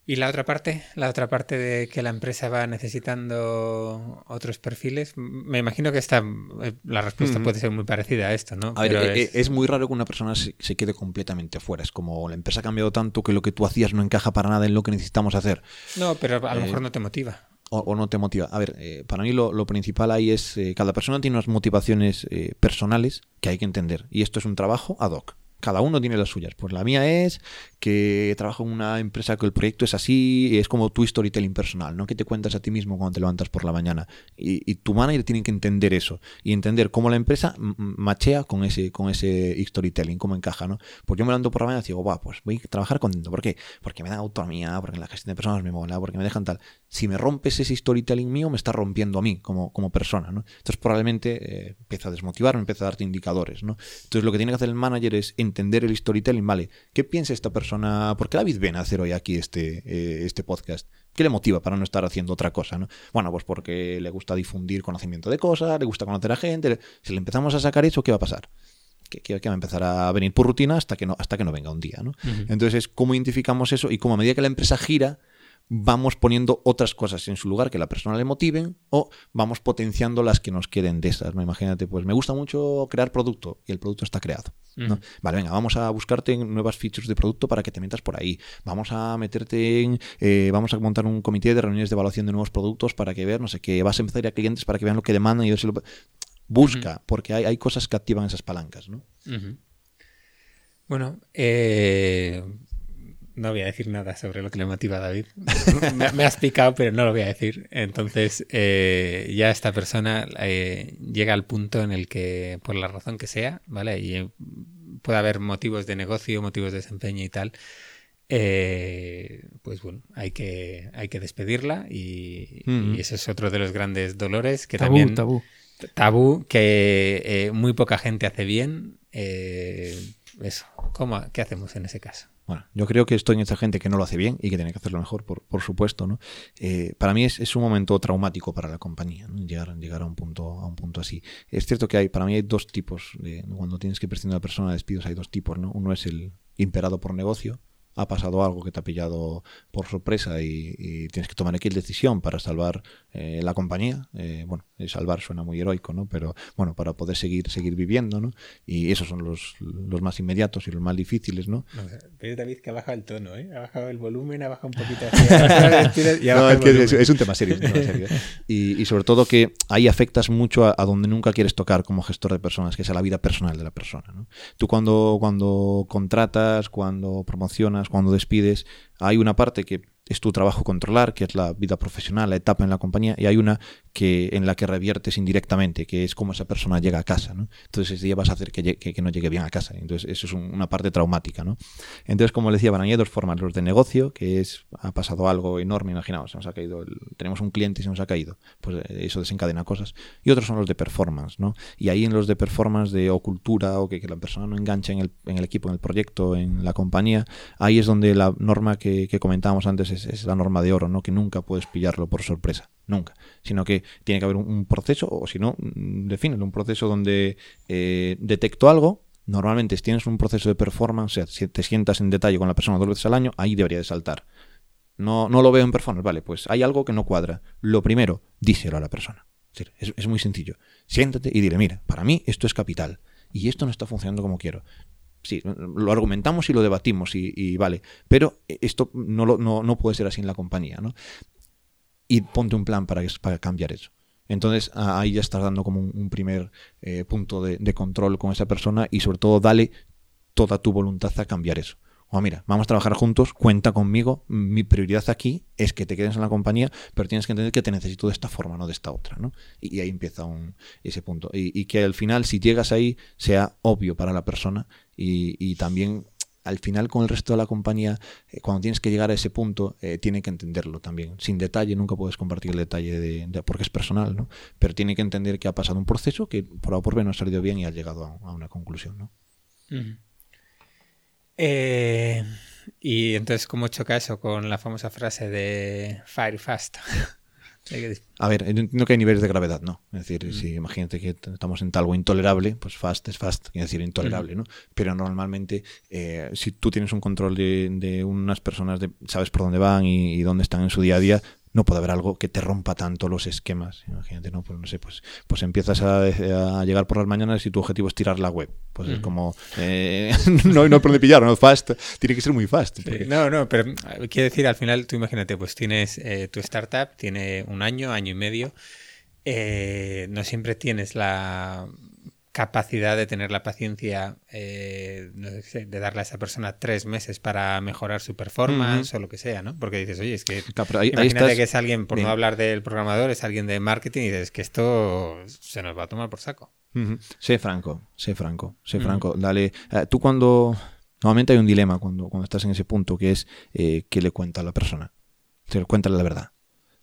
¿Y la otra parte? La otra parte de que la empresa va necesitando otros perfiles. Me imagino que esta, eh, la respuesta puede ser muy parecida a esto, ¿no? A ver, eh, eh, es... muy raro que una persona se, quede completamente fuera. Es como la empresa ha cambiado tanto que lo que tú hacías no encaja para nada en lo que necesitamos hacer. No, pero a lo mejor no te motiva. O, no te motiva. A ver, para mí lo, principal ahí es, cada persona tiene unas motivaciones personales que hay que entender. Y esto es un trabajo ad hoc cada uno tiene las suyas. Pues la mía es que trabajo en una empresa que el proyecto es así, es como tu storytelling personal, ¿no? Que te cuentas a ti mismo cuando te levantas por la mañana. Y, tu manager tiene que entender eso y entender cómo la empresa machea con ese, con ese storytelling, cómo encaja, ¿no? Pues yo me levanto por la mañana y digo, va, pues voy a trabajar contento. ¿Por qué? Porque me dan autonomía, porque la gestión de personas me mola, porque me dejan tal. Si me rompes ese storytelling mío, me está rompiendo a mí como, como persona, ¿no? Entonces probablemente eh, empieza a desmotivarme, empieza a darte indicadores, ¿no? Entonces lo que tiene que hacer el manager es entender el storytelling, ¿vale? ¿Qué piensa esta persona? ¿Por qué David viene a hacer hoy aquí este, eh, este podcast? ¿Qué le motiva para no estar haciendo otra cosa? ¿no? Bueno, pues porque le gusta difundir conocimiento de cosas, le gusta conocer a gente. Si le empezamos a sacar eso, ¿qué va a pasar? que, va a empezar a venir por rutina hasta que no, hasta que no venga un día. ¿no? Entonces, ¿cómo identificamos eso? Y cómo a medida que la empresa gira, vamos poniendo otras cosas en su lugar que la persona le motiven o vamos potenciando las que nos queden de esas. ¿no? Imagínate, pues me gusta mucho crear producto y el producto está creado. ¿no? Vale, venga, vamos a buscarte nuevas features de producto para que te metas por ahí. Vamos a meterte en, eh, vamos a montar un comité de reuniones de evaluación de nuevos productos para que vean, no sé qué, vas a empezar a ir a clientes para que vean lo que demandan y ver si lo... Busca, porque hay, hay, cosas que activan esas palancas, ¿no? Bueno, eh, no voy a decir nada sobre lo que le motiva a David. me, has picado, pero no lo voy a decir. Entonces, eh, ya esta persona eh, llega al punto en el que, por la razón que sea, ¿vale? Y eh, puede haber motivos de negocio, motivos de desempeño y tal. pues bueno, hay que, hay que despedirla y, y, ese es otro de los grandes dolores que también... Tabú. Tabú que muy poca gente hace bien. eso, ¿Cómo, ¿qué hacemos en ese caso? Bueno, yo creo que estoy en esa gente que no lo hace bien y que tiene que hacerlo mejor, por, por supuesto, ¿no? Eh, para mí es, es, un momento traumático para la compañía, llegar, llegar a un punto a un punto así. Es cierto que hay, para mí hay dos tipos, de, cuando tienes que prescindir a una persona de despidos hay dos tipos, ¿no? Uno es el imperado por negocio, ha pasado algo que te ha pillado por sorpresa y, tienes que tomar aquella decisión para salvar eh, la compañía. Eh, bueno, salvar suena muy heroico, ¿no? Pero bueno, para poder seguir, seguir viviendo, ¿no? Y esos son los, los más inmediatos y los más difíciles, ¿no? no David que ha bajado el tono, ¿eh? Ha bajado el volumen, ha bajado un poquito. es, un tema serio. Y, sobre todo que ahí afectas mucho a, donde nunca quieres tocar como gestor de personas, que es a la vida personal de la persona. ¿no? Tú cuando, cuando contratas, cuando promocionas, cuando despides, hay una parte que es tu trabajo controlar, que es la vida profesional, la etapa en la compañía, y hay una que en la que reviertes indirectamente, que es cómo esa persona llega a casa. ¿no? Entonces ese día vas a hacer que, que, no llegue bien a casa. Entonces eso es una parte traumática. ¿no? Entonces, como le decía, van a dos formas. Los de negocio, que es, ha pasado algo enorme, imaginaos, se nos ha caído, tenemos un cliente y se nos ha caído. Pues eh, eso desencadena cosas. Y otros son los de performance. ¿no? Y ahí en los de performance de o cultura o que, la persona no engancha en el, en el, equipo, en el proyecto, en la compañía, ahí es donde la norma que, que comentábamos antes es, la norma de oro, ¿no? Que nunca puedes pillarlo por sorpresa, nunca. Sino que tiene que haber un, proceso, o si no, mm, defínelo, un proceso donde eh, detecto algo, normalmente si tienes un proceso de performance, o sea, si te sientas en detalle con la persona dos veces al año, ahí debería de saltar. No, no lo veo en performance, vale, pues hay algo que no cuadra. Lo primero, díselo a la persona. Es, es muy sencillo. Siéntate y dile, mira, para mí esto es capital y esto no está funcionando como quiero sí, lo argumentamos y lo debatimos y, vale, pero esto no, no, no, puede ser así en la compañía, ¿no? Y ponte un plan para, para cambiar eso. Entonces ahí ya estás dando como un, primer eh, punto de, control con esa persona y sobre todo dale toda tu voluntad a cambiar eso o mira, vamos a trabajar juntos, cuenta conmigo, mi prioridad aquí es que te quedes en la compañía, pero tienes que entender que te necesito de esta forma, no de esta otra, ¿no? Y, ahí empieza ese punto. Y, que al final, si llegas ahí, sea obvio para la persona y, también al final con el resto de la compañía, eh, cuando tienes que llegar a ese punto, eh, tiene que entenderlo también. Sin detalle, nunca puedes compartir el detalle de, porque es personal, ¿no? Pero tiene que entender que ha pasado un proceso que por A por B no ha salido bien y ha llegado a, una conclusión, ¿no? Eh, y entonces, ¿cómo choca eso con la famosa frase de Fire Fast? A ver, entiendo que hay niveles de gravedad, ¿no? Es decir, si imagínate que estamos en algo intolerable, pues fast es fast, quiere decir intolerable, ¿no? Pero normalmente, eh, si tú tienes un control de, unas personas, de, sabes por dónde van y, dónde están en su día a día, no puede haber algo que te rompa tanto los esquemas. Imagínate, ¿no? Pues no sé, pues, pues empiezas a, llegar por las mañanas y tu objetivo es tirar la web. Pues es como. Eh, no, no hay por dónde pillar, ¿no? Fast. Tiene que ser muy fast. No, no, pero eh, quiero decir, al final, tú imagínate, pues tienes eh, tu startup, tiene un año, año y medio. no siempre tienes la capacidad de tener la paciencia eh, de darle a esa persona tres meses para mejorar su performance o lo que sea, ¿no? Porque dices, oye, es que imagínate que es alguien, por no hablar del programador, es alguien de marketing y dices que esto se nos va a tomar por saco. Sé franco, sé franco, sé franco. Dale, eh, tú cuando... Normalmente hay un dilema cuando, cuando estás en ese punto que es eh, que le cuenta a la persona. Cuéntale la verdad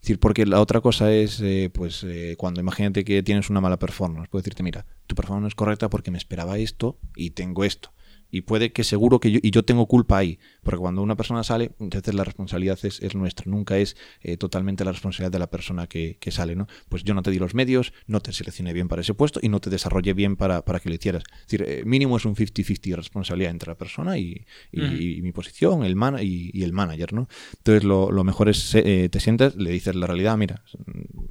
decir, porque la otra cosa es, eh, pues, eh, cuando imagínate que tienes una mala performance, puedo decirte, mira, tu performance es correcta porque me esperaba esto y tengo esto y puede que seguro que yo, y yo tengo culpa ahí, porque cuando una persona sale, entonces la responsabilidad es, es nuestra, nunca es eh, totalmente la responsabilidad de la persona que, que, sale, ¿no? Pues yo no te di los medios, no te seleccioné bien para ese puesto y no te desarrollé bien para, para que lo hicieras. Es decir, eh, mínimo es un 50-50 de responsabilidad entre la persona y, y, mi posición, el man y, el manager, ¿no? Entonces lo, lo mejor es, eh, te sientas, le dices la realidad, mira,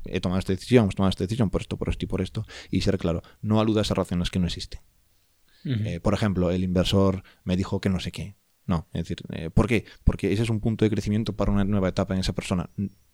he tomado esta decisión, hemos tomado esta decisión por esto, por esto y por esto, y ser claro, no aludas a razones que no existen. Eh, por ejemplo, el inversor me dijo que no sé qué. No, es decir, eh, ¿por qué? Porque ese es un punto de crecimiento para una nueva etapa en esa persona.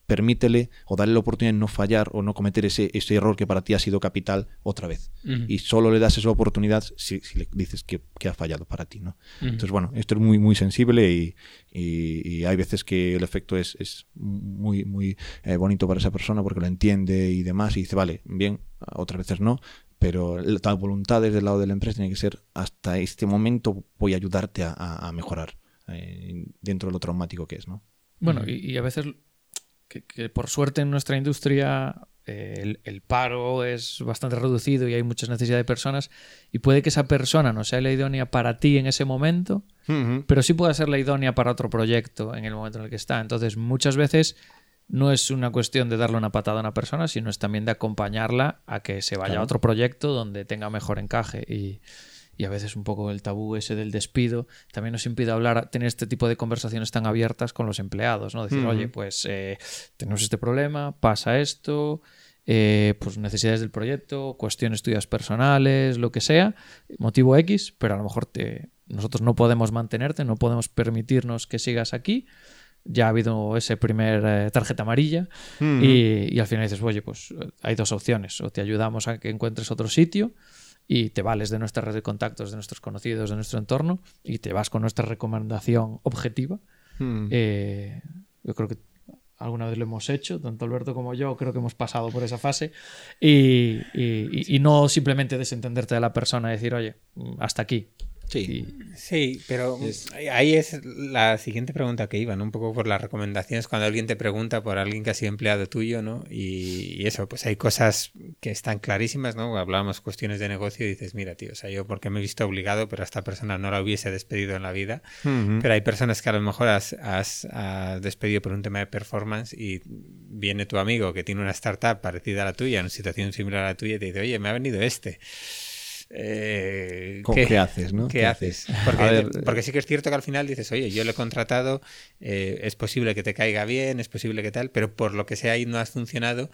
Permítele o darle la oportunidad de no fallar o no cometer ese, ese error que para ti ha sido capital otra vez. Y solo le das esa oportunidad si, le dices que, ha fallado para ti. ¿no? Entonces, bueno, esto es muy, muy sensible y, y, hay veces que el efecto es, es muy, muy eh, bonito para esa persona porque lo entiende y demás y dice, vale, bien, otras veces no, pero la voluntad desde el lado de la empresa tiene que ser hasta este momento voy a ayudarte a, mejorar eh, dentro de lo traumático que es, ¿no? Bueno, y, a veces que, por suerte en nuestra industria eh, el, paro es bastante reducido y hay muchas necesidades de personas y puede que esa persona no sea la idónea para ti en ese momento, pero sí puede ser la idónea para otro proyecto en el momento en el que está. Entonces muchas veces no es una cuestión de darle una patada a una persona, sino es también de acompañarla a que se vaya a otro proyecto donde tenga mejor encaje. Y, a veces un poco el tabú ese del despido también nos impide hablar, tener este tipo de conversaciones tan abiertas con los empleados, ¿no? Decir, oye, pues eh, tenemos este problema, pasa esto, eh, pues necesidades del proyecto, cuestiones tuyas personales, lo que sea, motivo X, pero a lo mejor te, nosotros no podemos mantenerte, no podemos permitirnos que sigas aquí ya ha habido ese primer eh, tarjeta amarilla y, al final dices, oye, pues eh, hay dos opciones, o te ayudamos a que encuentres otro sitio y te vales de nuestra red de contactos, de nuestros conocidos, de nuestro entorno y te vas con nuestra recomendación objetiva. Eh, yo creo que alguna vez lo hemos hecho, tanto Alberto como yo, creo que hemos pasado por esa fase y, y no simplemente desentenderte de la persona y decir, oye, hasta aquí, Sí. Sí, pero ahí es la siguiente pregunta que iba, ¿no? Un poco por las recomendaciones cuando alguien te pregunta por alguien que ha sido empleado tuyo, ¿no? Y, eso, pues hay cosas que están clarísimas, ¿no? Hablábamos cuestiones de negocio y dices, mira, tío, o sea, yo porque me he visto obligado, pero a esta persona no la hubiese despedido en la vida. Pero hay personas que a lo mejor has, has, despedido por un tema de performance y viene tu amigo que tiene una startup parecida a la tuya, en una situación similar a la tuya y te dice, oye, me ha venido este. Eh, ¿qué, haces? ¿no? ¿Qué, haces? Porque, sí que es cierto que al final dices, oye, yo lo he contratado, eh, es posible que te caiga bien, es posible que tal, pero por lo que sea ahí no has funcionado.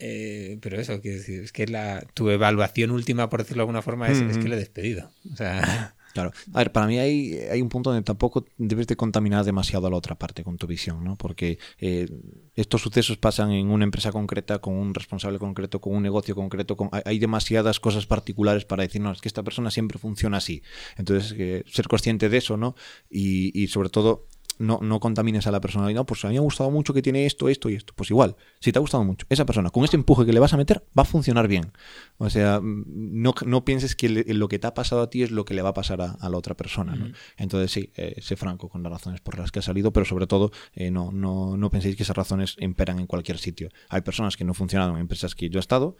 Eh, pero eso, decir, es que la, tu evaluación última, por decirlo de alguna forma, es, es que le he despedido. O sea, Claro. A ver, para mí hay, hay un punto donde tampoco debes de contaminar demasiado a la otra parte con tu visión, ¿no? Porque eh, estos sucesos pasan en una empresa concreta, con un responsable concreto, con un negocio concreto, con, hay demasiadas cosas particulares para decir, no, es que esta persona siempre funciona así. Entonces, eh, ser consciente de eso, ¿no? Y, y sobre todo no, no contamines a la persona. No, pues a mí me ha gustado mucho que tiene esto, esto y esto. Pues igual, si te ha gustado mucho, esa persona, con ese empuje que le vas a meter, va a funcionar bien. O sea, no, no pienses que lo que te ha pasado a ti es lo que le va a pasar a, la otra persona. Entonces, sí, eh, sé franco con las razones por las que ha salido, pero sobre todo, eh, no, no, no penséis que esas razones imperan en cualquier sitio. Hay personas que no funcionan en empresas que yo he estado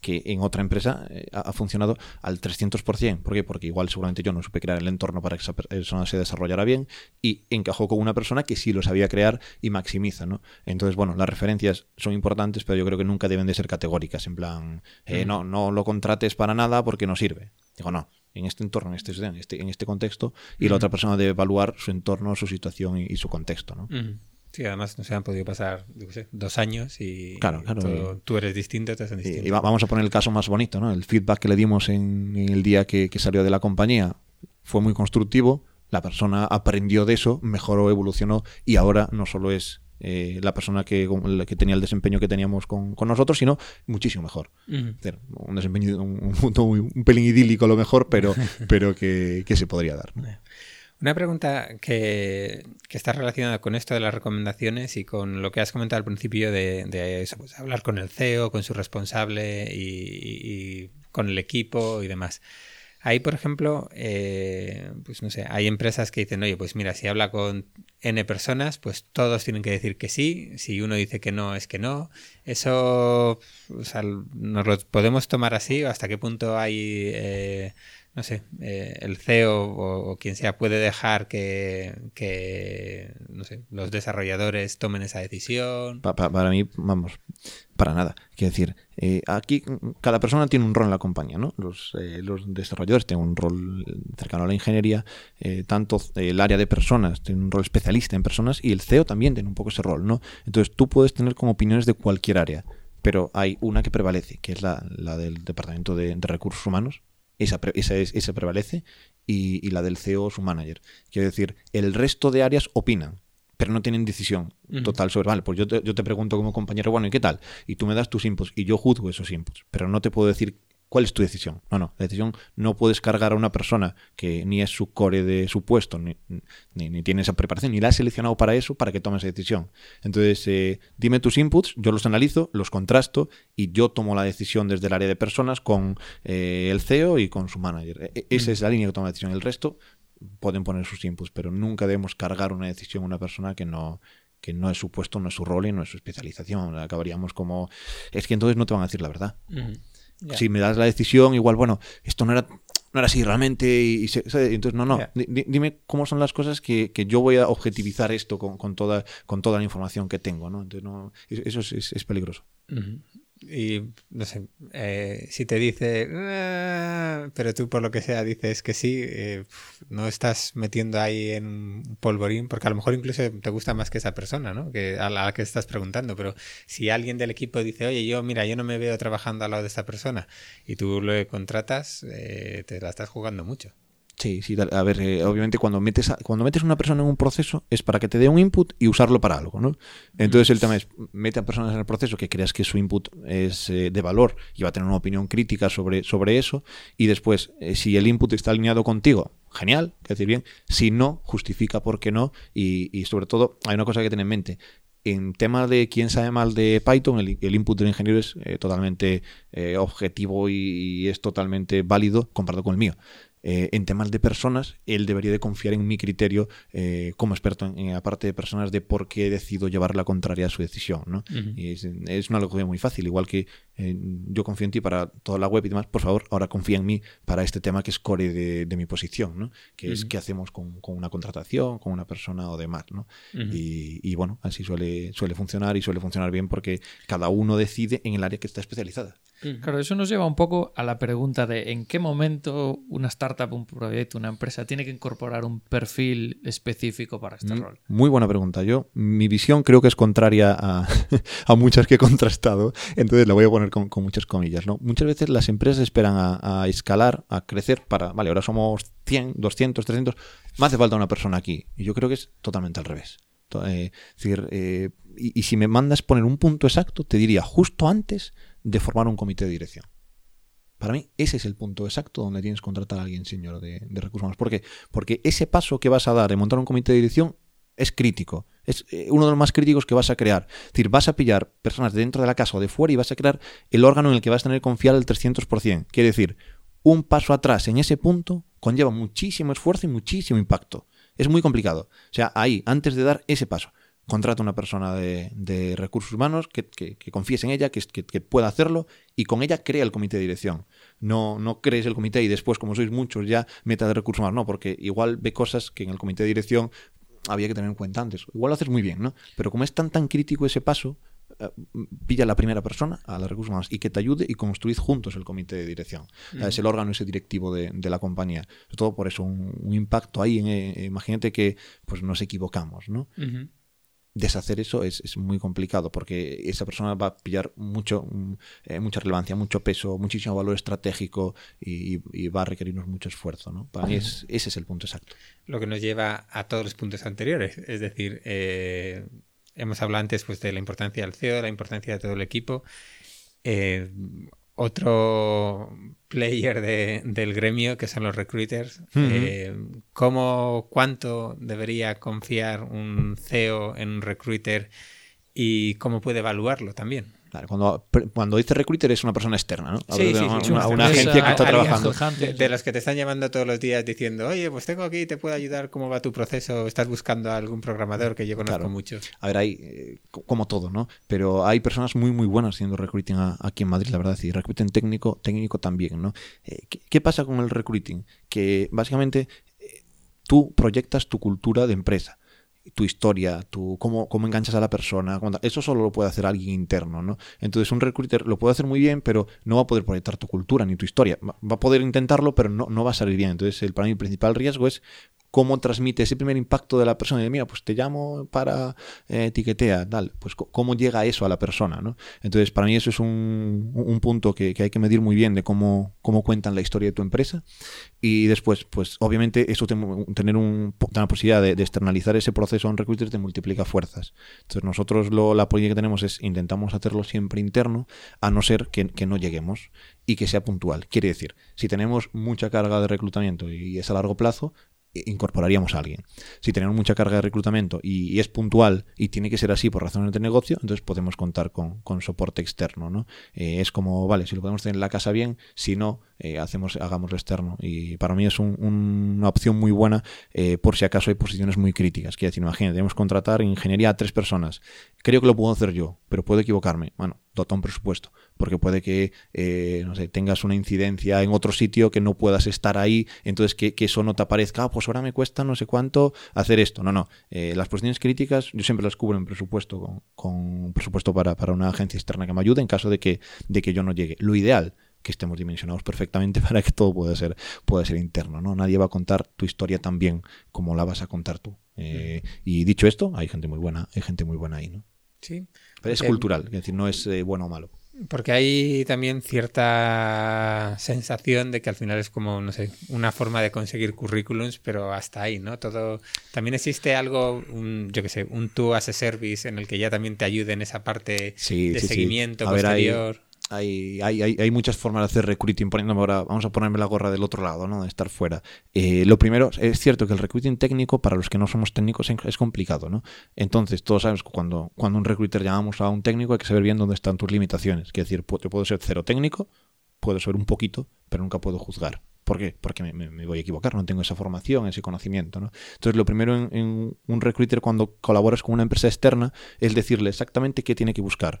que en otra empresa eh, ha, funcionado al 300%. ¿Por qué? Porque igual seguramente yo no supe crear el entorno para que esa persona se desarrollara bien y encajó con una persona que sí lo sabía crear y maximiza, ¿no? Entonces, bueno, las referencias son importantes, pero yo creo que nunca deben de ser categóricas, en plan, eh, mm. no, no lo contrates para nada porque no sirve. Digo, no, en este entorno, en este, en este, en este contexto, y la mm. otra persona debe evaluar su entorno, su situación y, su contexto, ¿no? Mm. Sí, además no se han podido pasar dos años y claro, claro, tú eres distinto, te hacen distinto. Y, vamos a poner el caso más bonito, ¿no? El feedback que le dimos en, el día que, salió de la compañía fue muy constructivo, la persona aprendió de eso, mejoró, evolucionó y ahora no solo es eh, la persona que, que, tenía el desempeño que teníamos con, nosotros, sino muchísimo mejor. un desempeño, un, un, pelín idílico a lo mejor, pero, pero que, que se podría dar. Una pregunta que, está relacionada con esto de las recomendaciones y con lo que has comentado al principio de, eso, pues, hablar con el CEO, con su responsable y, con el equipo y demás. Ahí, por ejemplo, eh, pues no sé, hay empresas que dicen, oye, pues mira, si habla con N personas, pues todos tienen que decir que sí. Si uno dice que no, es que no. Eso, nos lo podemos tomar así o hasta qué punto hay eh, no sé, eh, el CEO o, quien sea puede dejar que, no sé, los desarrolladores tomen esa decisión. para mí, vamos, para nada. Quiero decir, eh, aquí cada persona tiene un rol en la compañía, ¿no? Los, eh, los desarrolladores tienen un rol cercano a la ingeniería, tanto el área de personas tiene un rol especialista en personas y el CEO también tiene un poco ese rol, ¿no? Entonces tú puedes tener como opiniones de cualquier área, pero hay una que prevalece, que es la, del Departamento de Recursos Humanos, esa, esa, prevalece y, la del CEO su manager. Quiero decir, el resto de áreas opinan, pero no tienen decisión total sobre, vale, pues yo te, yo te pregunto como compañero, bueno, ¿y qué tal? Y tú me das tus inputs y yo juzgo esos inputs, pero no te puedo decir ¿Cuál es tu decisión? No, no, la decisión no puedes cargar a una persona que ni es su core de su puesto, ni, ni, tiene esa preparación, ni la has seleccionado para eso, para que tome esa decisión. Entonces, eh, dime tus inputs, yo los analizo, los contrasto y yo tomo la decisión desde el área de personas con eh, el CEO y con su manager. E, esa es la línea que toma la decisión. El resto pueden poner sus inputs, pero nunca debemos cargar una decisión a una persona que no, que no es su puesto, no es su rol y no es su especialización. Acabaríamos como... Es que entonces no te van a decir la verdad. Si me das la decisión, igual, bueno, esto no era, no era así realmente. Y, entonces, no, no. Dime cómo son las cosas que, que, yo voy a objetivizar esto con, con, toda, con toda la información que tengo. ¿no? Entonces, no, eso es, es, peligroso. Y no sé, eh, si te dice, ah", pero tú por lo que sea dices que sí, eh, no estás metiendo ahí en un polvorín, porque a lo mejor incluso te gusta más que esa persona, ¿no? Que a la que estás preguntando. Pero si alguien del equipo dice, oye, yo, mira, yo no me veo trabajando al lado de esta persona, y tú lo contratas, eh, te la estás jugando mucho. Sí, sí, a ver, eh, obviamente cuando metes a, cuando metes una persona en un proceso es para que te dé un input y usarlo para algo, ¿no? Entonces el tema es, mete a personas en el proceso que creas que su input es eh, de valor y va a tener una opinión crítica sobre, sobre eso y después, eh, si el input está alineado contigo, genial, que decir bien, si no, justifica por qué no y, sobre todo hay una cosa que tener en mente, en tema de quién sabe mal de Python, el, input del ingeniero es totalmente objetivo y, y, es totalmente válido comparado con el mío. Eh, en temas de personas, él debería de confiar en mi criterio eh, como experto en, la parte de personas de por qué decido llevar la contraria a su decisión. ¿no? y es, es, una locura muy fácil, igual que yo confío en ti para toda la web y demás, por favor, ahora confía en mí para este tema que es core de, mi posición, ¿no? que es qué hacemos con, una contratación, con una persona o demás. ¿no? y, bueno, así suele, suele funcionar y suele funcionar bien porque cada uno decide en el área que está especializada. Claro, eso nos lleva un poco a la pregunta de en qué momento una startup, un proyecto, una empresa tiene que incorporar un perfil específico para este mm, rol. Muy buena pregunta. Yo, mi visión creo que es contraria a, muchas que he contrastado, entonces la voy a poner con, muchas comillas. ¿no? Muchas veces las empresas esperan a, escalar, a crecer para, vale, ahora somos 100, 200, 300, me hace falta una persona aquí. Y yo creo que es totalmente al revés. Eh, decir, eh, y, y si me mandas poner un punto exacto, te diría justo antes de formar un comité de dirección. Para mí, ese es el punto exacto donde tienes que contratar a alguien señor de, recursos humanos. ¿Por qué? Porque ese paso que vas a dar de montar un comité de dirección es crítico. Es eh, uno de los más críticos que vas a crear. Es decir, vas a pillar personas de dentro de la casa o de fuera y vas a crear el órgano en el que vas a tener confiar el 300%. Quiere decir, un paso atrás en ese punto conlleva muchísimo esfuerzo y muchísimo impacto. Es muy complicado. O sea, ahí, antes de dar ese paso, contrata una persona de, recursos humanos que, que, confíes en ella, que, que, pueda hacerlo y con ella crea el comité de dirección. No, no crees el comité y después, como sois muchos, ya meta de recursos humanos. No, porque igual ve cosas que en el comité de dirección había que tener en cuenta antes. Igual lo haces muy bien, ¿no? Pero como es tan tan crítico ese paso, eh, pilla a la primera persona, a los recursos humanos, y que te ayude y construid juntos el comité de dirección. Es el órgano ese directivo de, la compañía. Sobre todo por eso, un, impacto ahí. En, eh, imagínate que pues nos equivocamos, ¿no? Deshacer eso es, muy complicado porque esa persona va a pillar mucho, mm, eh, mucha relevancia, mucho peso, muchísimo valor estratégico y, va a requerirnos mucho esfuerzo. ¿no? Para mí es, ese es el punto exacto. Lo que nos lleva a todos los puntos anteriores. Es decir, eh, hemos hablado antes pues, de la importancia del CEO, la importancia de todo el equipo. Eh, otro player del gremio, que son los recruiters. Eh, ¿Cómo, cuánto debería confiar un CEO en un recruiter y cómo puede evaluarlo también? Cuando, cuando dice recruiter es una persona externa, ¿no? Sí, sí, sí, una, agencia que está trabajando. De, los que te están llamando todos los días diciendo, oye, pues tengo aquí, te puedo ayudar, ¿cómo va tu proceso? ¿Estás buscando a algún programador que yo conozco mucho? A ver, hay, eh, como todo, ¿no? Pero hay personas muy, muy buenas haciendo recruiting aquí en Madrid, la verdad, y recruiting técnico, técnico también, ¿no? Eh, ¿qué, pasa con el recruiting? Que básicamente eh, tú proyectas tu cultura de empresa tu historia, tu, cómo, cómo enganchas a la persona. Eso solo lo puede hacer alguien interno, ¿no? Entonces un recruiter lo puede hacer muy bien, pero no va a poder proyectar tu cultura ni tu historia. Va a poder intentarlo, pero no, no va a salir bien. Entonces el, para mí el principal riesgo es cómo transmite ese primer impacto de la persona. Y mira, pues te llamo para eh, etiquetea, tal. Pues cómo llega eso a la persona, ¿no? Entonces, para mí eso es un, un punto que, hay que medir muy bien de cómo, cómo cuentan la historia de tu empresa. Y después, pues obviamente eso tener un, una posibilidad de, externalizar ese proceso a un recruiter te multiplica fuerzas. Entonces nosotros lo, la política que tenemos es intentamos hacerlo siempre interno, a no ser que no lleguemos y que sea puntual. Quiere decir, si tenemos mucha carga de reclutamiento y es a largo plazo, incorporaríamos a alguien. Si tenemos mucha carga de reclutamiento y, es puntual y tiene que ser así por razones de negocio, entonces podemos contar con, soporte externo. ¿no? Eh, es como, vale, si lo podemos tener en la casa bien, si no, eh, hacemos, hagámoslo externo. Y para mí es una opción muy buena eh, por si acaso hay posiciones muy críticas. Quiero decir, imagínate, tenemos que contratar ingeniería a tres personas. Creo que lo puedo hacer yo, pero puedo equivocarme. Bueno, dota un presupuesto, porque puede que eh, no sé, tengas una incidencia en otro sitio que no puedas estar ahí, entonces que, eso no te aparezca, ah, pues ahora me cuesta no sé cuánto hacer esto. No, no. las posiciones críticas yo siempre las cubro en presupuesto, con, con presupuesto para, para, una agencia externa que me ayude en caso de que, de que yo no llegue. Lo ideal que estemos dimensionados perfectamente para que todo pueda ser, pueda ser interno. ¿no? Nadie va a contar tu historia tan bien como la vas a contar tú. Eh, y dicho esto, hay gente muy buena, hay gente muy buena ahí, ¿no? Sí. Pero es cultural, es decir, no es eh, bueno o malo. Porque hay también cierta sensación de que al final es como, no sé, una forma de conseguir currículums, pero hasta ahí, ¿no? Todo. También existe algo, un, yo qué sé, un tú as a service en el que ya también te ayude en esa parte de seguimiento posterior hay, hay, hay, muchas formas de hacer recruiting, poniéndome ahora, vamos a ponerme la gorra del otro lado, ¿no? De estar fuera. Eh, lo primero, es cierto que el recruiting técnico, para los que no somos técnicos, es complicado, ¿no? Entonces, todos sabemos que cuando, un recruiter llamamos a un técnico hay que saber bien dónde están tus limitaciones. Es decir, yo puedo ser cero técnico, puedo ser un poquito, pero nunca puedo juzgar. ¿Por qué? Porque me, voy a equivocar, no tengo esa formación, ese conocimiento. ¿no? Entonces, lo primero en, un recruiter cuando colaboras con una empresa externa es decirle exactamente qué tiene que buscar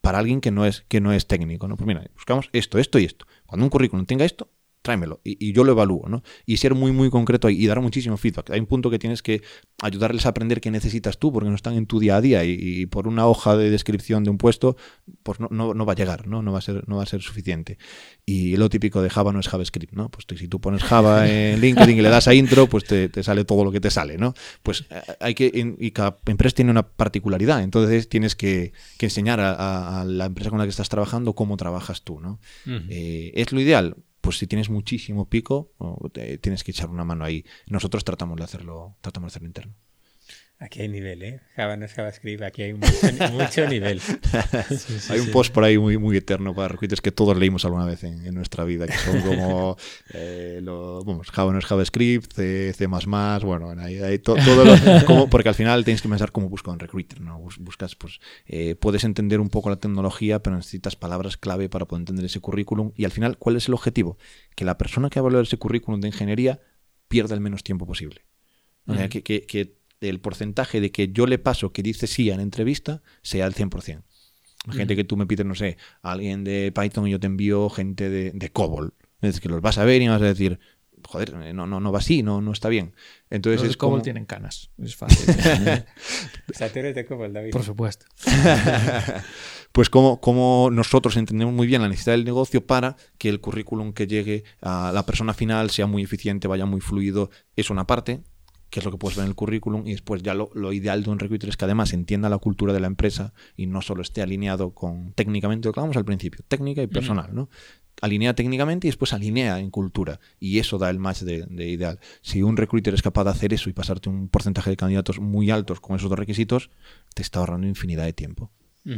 para alguien que no es, que no es técnico. ¿no? Pues mira, buscamos esto, esto y esto. Cuando un currículum tenga esto, tráemelo y, yo lo evalúo, ¿no? Y ser muy, muy concreto ahí y dar muchísimo feedback. Hay un punto que tienes que ayudarles a aprender qué necesitas tú porque no están en tu día a día y, por una hoja de descripción de un puesto, pues no, no, va a llegar, ¿no? No va a, ser, no va a ser suficiente. Y lo típico de Java no es JavaScript, ¿no? Pues si tú pones Java en LinkedIn y le das a intro, pues te, sale todo lo que te sale, ¿no? Pues eh, hay que, y cada empresa tiene una particularidad, entonces tienes que, enseñar a, la empresa con la que estás trabajando cómo trabajas tú, ¿no? Eh, es lo ideal pues si tienes muchísimo pico, tienes que echar una mano ahí. Nosotros tratamos de hacerlo, tratamos de hacerlo interno. Aquí hay nivel, ¿eh? Java no es JavaScript, aquí hay mucho, nivel. hay un post por ahí muy, muy eterno para recruiters que todos leímos alguna vez en, nuestra vida, que son como eh, lo, Java no es JavaScript, C, C++, bueno, hay, hay todo lo, porque al final tienes que pensar cómo buscar un recruiter, ¿no? Buscas, pues, eh, puedes entender un poco la tecnología, pero necesitas palabras clave para poder entender ese currículum y al final, ¿cuál es el objetivo? Que la persona que va a ese currículum de ingeniería pierda el menos tiempo posible. O sea, que, que, que el porcentaje de que yo le paso que dice sí a la entrevista sea el 100%. Gente que tú me pides, no sé, alguien de Python y yo te envío gente de, de COBOL. Es que los vas a ver y vas a decir, joder, eh, no, no, no va así, no, no está bien. Entonces los es COBOL tienen canas, es fácil. o sea, de COBOL, David. Por supuesto. pues como, como nosotros entendemos muy bien la necesidad del negocio para que el currículum que llegue a la persona final sea muy eficiente, vaya muy fluido, es una parte que es lo que puedes ver en el currículum, y después ya lo, ideal de un recruiter es que además entienda la cultura de la empresa y no solo esté alineado con técnicamente lo que hablamos al principio, técnica y personal, ¿no? Alinea técnicamente y después alinea en cultura. Y eso da el match de, ideal. Si un recruiter es capaz de hacer eso y pasarte un porcentaje de candidatos muy altos con esos dos requisitos, te está ahorrando infinidad de tiempo. yo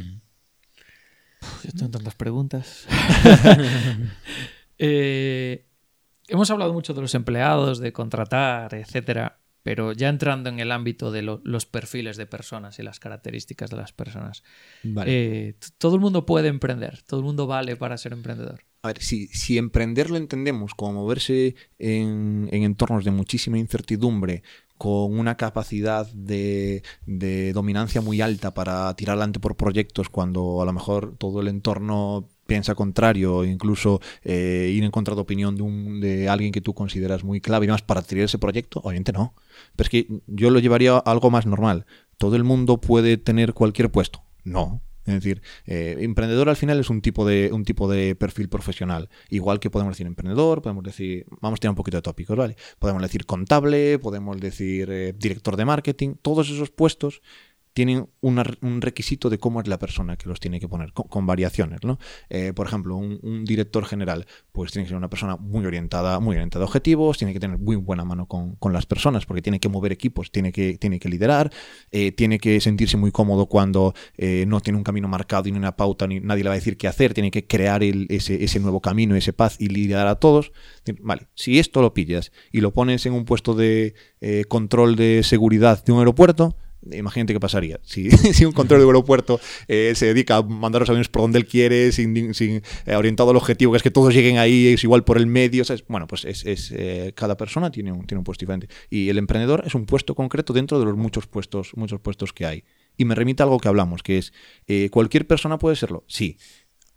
tengo tantas preguntas. Eh, hemos hablado mucho de los empleados, de contratar, etcétera. Pero ya entrando en el ámbito de los perfiles de personas y las características de las personas, eh, todo el mundo puede emprender, todo el mundo vale para ser emprendedor. A ver, si, si emprender lo entendemos como moverse en, entornos de muchísima incertidumbre, con una capacidad de, dominancia muy alta para tirar adelante por proyectos cuando a lo mejor todo el entorno piensa contrario, incluso eh, ir en contra de opinión de, un, de alguien que tú consideras muy clave y demás para tirar ese proyecto, obviamente no. Pero es que yo lo llevaría a algo más normal. ¿Todo el mundo puede tener cualquier puesto? No. Es decir, eh, emprendedor al final es un tipo, de, un tipo de perfil profesional. Igual que podemos decir emprendedor, podemos decir, vamos a tener un poquito de tópicos, ¿vale? Podemos decir contable, podemos decir eh, director de marketing, todos esos puestos tienen un requisito de cómo es la persona que los tiene que poner, con, variaciones. ¿no? Eh, por ejemplo, un, director general, pues tiene que ser una persona muy orientada, muy orientada a objetivos, tiene que tener muy buena mano con, las personas, porque tiene que mover equipos, tiene que, tiene que liderar, eh, tiene que sentirse muy cómodo cuando eh, no tiene un camino marcado y ni una pauta, ni nadie le va a decir qué hacer, tiene que crear ese, ese nuevo camino, ese paz y liderar a todos. Vale, si esto lo pillas y lo pones en un puesto de control de seguridad de un aeropuerto, Imagínate qué pasaría. Si, un control de aeropuerto eh, se dedica a mandar los aviones por donde él quiere, sin, sin eh, orientado al objetivo, que es que todos lleguen ahí, es igual por el medio. Bueno, pues es, eh, cada persona tiene un, un puesto diferente. Y el emprendedor es un puesto concreto dentro de los muchos puestos, muchos puestos que hay. Y me remite a algo que hablamos, que es, ¿cualquier persona puede serlo? Sí,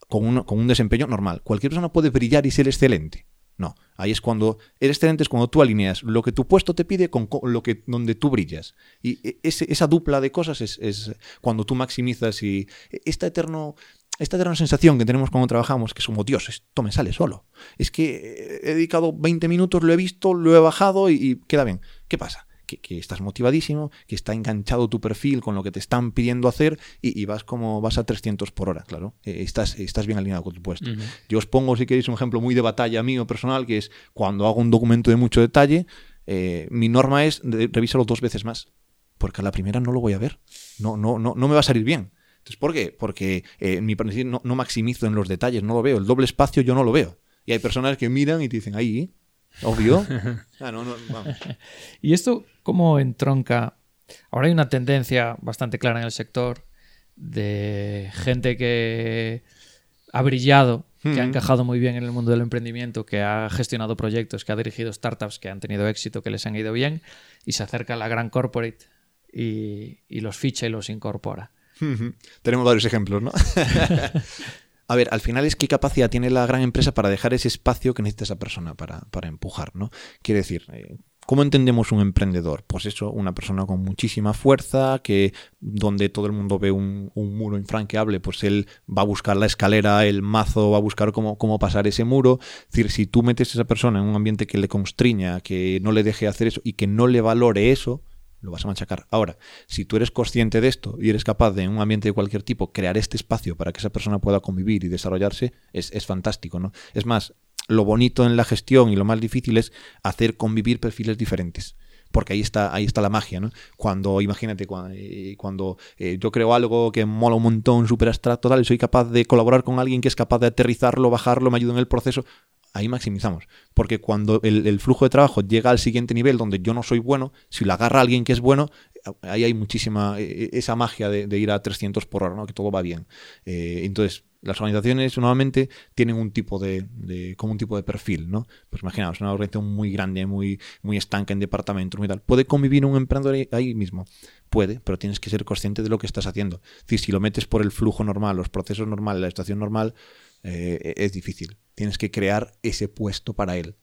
con con un desempeño normal. ¿Cualquier persona puede brillar y ser excelente? No, ahí es cuando eres excelente, es cuando tú alineas lo que tu puesto te pide con lo que donde tú brillas. Y e, esa dupla de cosas es, cuando tú maximizas y e, esta eterno esta eterna sensación que tenemos cuando trabajamos, que somos Dios, esto me sale solo. Es que he dedicado 20 minutos, lo he visto, lo he bajado y queda bien. ¿Qué pasa? Que, estás motivadísimo, que está enganchado tu perfil con lo que te están pidiendo hacer y, vas como vas a 300 por hora, claro. Eh, estás, estás bien alineado con tu puesto. Yo os pongo, si queréis, un ejemplo muy de batalla mío personal, que es cuando hago un documento de mucho detalle, eh, mi norma es de, revísalo dos veces más, porque a la primera no lo voy a ver, no, no, no, no me va a salir bien. Entonces, ¿por qué? Porque eh, mi no, no maximizo en los detalles, no lo veo. El doble espacio yo no lo veo. Y hay personas que miran y te dicen, ahí, obvio. Ah, y esto, ¿cómo entronca? Ahora hay una tendencia bastante clara en el sector de gente que ha brillado que ha encajado muy bien en el mundo del emprendimiento, que ha gestionado proyectos, que ha dirigido startups que han tenido éxito, que les han ido bien, y se acerca a la gran corporate y, los ficha y los incorpora. Tenemos varios ejemplos, ¿no? A ver, al final es qué capacidad tiene la gran empresa para dejar ese espacio que necesita esa persona para, para empujar, ¿no? Quiere decir, eh, ¿Cómo entendemos un emprendedor? Pues eso, una persona con muchísima fuerza, que donde todo el mundo ve un, muro infranqueable, pues él va a buscar la escalera, el mazo, va a buscar cómo, cómo pasar ese muro. Es decir, si tú metes a esa persona en un ambiente que le constriña, que no le deje hacer eso y que no le valore eso, lo vas a machacar. Ahora, si tú eres consciente de esto y eres capaz de en un ambiente de cualquier tipo crear este espacio para que esa persona pueda convivir y desarrollarse, es, es fantástico, ¿no? Es más, lo bonito en la gestión y lo más difícil es hacer convivir perfiles diferentes. Porque ahí está, ahí está la magia, ¿no? Cuando, imagínate, eh, cuando, eh, yo creo algo que mola un montón, súper abstracto, tal, y soy capaz de colaborar con alguien que es capaz de aterrizarlo, bajarlo, me ayuda en el proceso, ahí maximizamos. Porque cuando el, flujo de trabajo llega al siguiente nivel donde yo no soy bueno, si lo agarra alguien que es bueno, ahí hay muchísima, eh, esa magia de, ir a 300 por hora, ¿no? Que todo va bien. entonces, las organizaciones normalmente tienen un tipo de, como un tipo de perfil, ¿no? Pues imaginaos, una organización muy grande, muy, muy estanca en departamentos, muy tal. ¿Puede convivir un emprendedor ahí mismo? Puede, pero tienes que ser consciente de lo que estás haciendo. Es si lo metes por el flujo normal, los procesos normales, la estación normal, eh, es difícil. Tienes que crear ese puesto para él.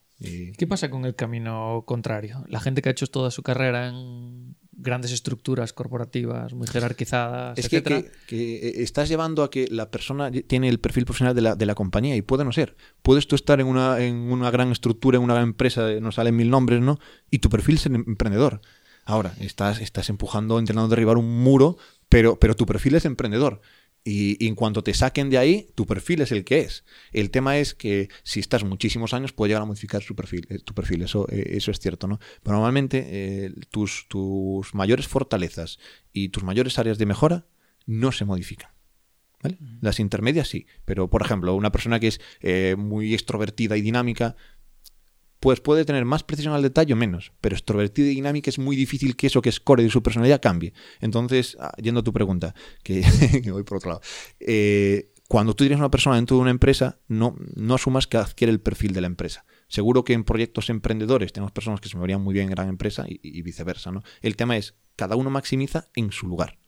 ¿Qué pasa con el camino contrario? La gente que ha hecho toda su carrera en grandes estructuras corporativas muy jerarquizadas, es Que, eh, estás llevando a que la persona tiene el perfil profesional de la, de la compañía y puede no ser. Puedes tú estar en una, en una gran estructura, en una gran empresa, nos salen mil nombres, ¿no? Y tu perfil es emprendedor. Ahora, estás, estás empujando, intentando derribar un muro, pero, pero tu perfil es emprendedor. Y, en cuanto te saquen de ahí, tu perfil es el que es. El tema es que si estás muchísimos años, puede llegar a modificar su perfil, eh, tu perfil. Eso, eh, eso es cierto, ¿no? Pero normalmente eh, tus, tus mayores fortalezas y tus mayores áreas de mejora no se modifican. Las intermedias sí, pero por ejemplo, una persona que es muy extrovertida y dinámica pues puede tener más precisión al detalle o menos, pero extrovertido y dinámica es muy difícil que eso que es core de su personalidad cambie. Entonces, ah, yendo a tu pregunta, que, voy por otro lado, eh, cuando tú tienes una persona dentro de una empresa, no, no asumas que adquiere el perfil de la empresa. Seguro que en proyectos emprendedores tenemos personas que se moverían muy bien en gran empresa y, y viceversa. ¿no? El tema es, cada uno maximiza en su lugar.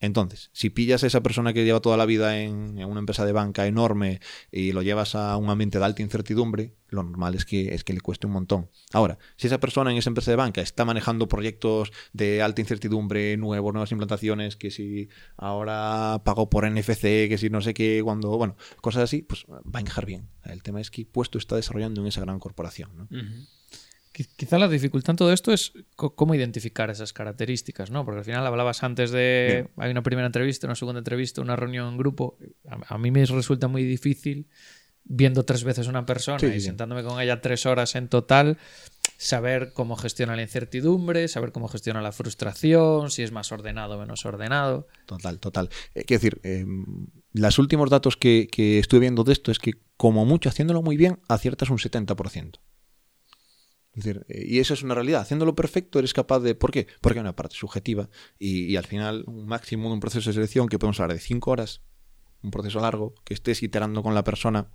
Entonces, si pillas a esa persona que lleva toda la vida en, una empresa de banca enorme y lo llevas a un ambiente de alta incertidumbre, lo normal es que, es que le cueste un montón. Ahora, si esa persona en esa empresa de banca está manejando proyectos de alta incertidumbre, nuevos, nuevas implantaciones, que si ahora pago por NFC, que si no sé qué, cuando, bueno, cosas así, pues va a encajar bien. El tema es que puesto está desarrollando en esa gran corporación. ¿no? Quizá la dificultad en todo esto es cómo identificar esas características, ¿no? Porque al final hablabas antes de hay una primera entrevista, una segunda entrevista, una reunión en grupo. A, mí me resulta muy difícil viendo tres veces una persona y sentándome con ella tres horas en total, saber cómo gestiona la incertidumbre, saber cómo gestiona la frustración, si es más ordenado o menos ordenado. Total, total. Eh, quiero decir, eh, los últimos datos que, que estuve viendo de esto es que como mucho haciéndolo muy bien aciertas un 70%. Decir, eh, y eso es una realidad. Haciéndolo perfecto eres capaz de... ¿Por qué? Porque hay una parte subjetiva y, al final un máximo de un proceso de selección que podemos hablar de cinco horas, un proceso largo, que estés iterando con la persona,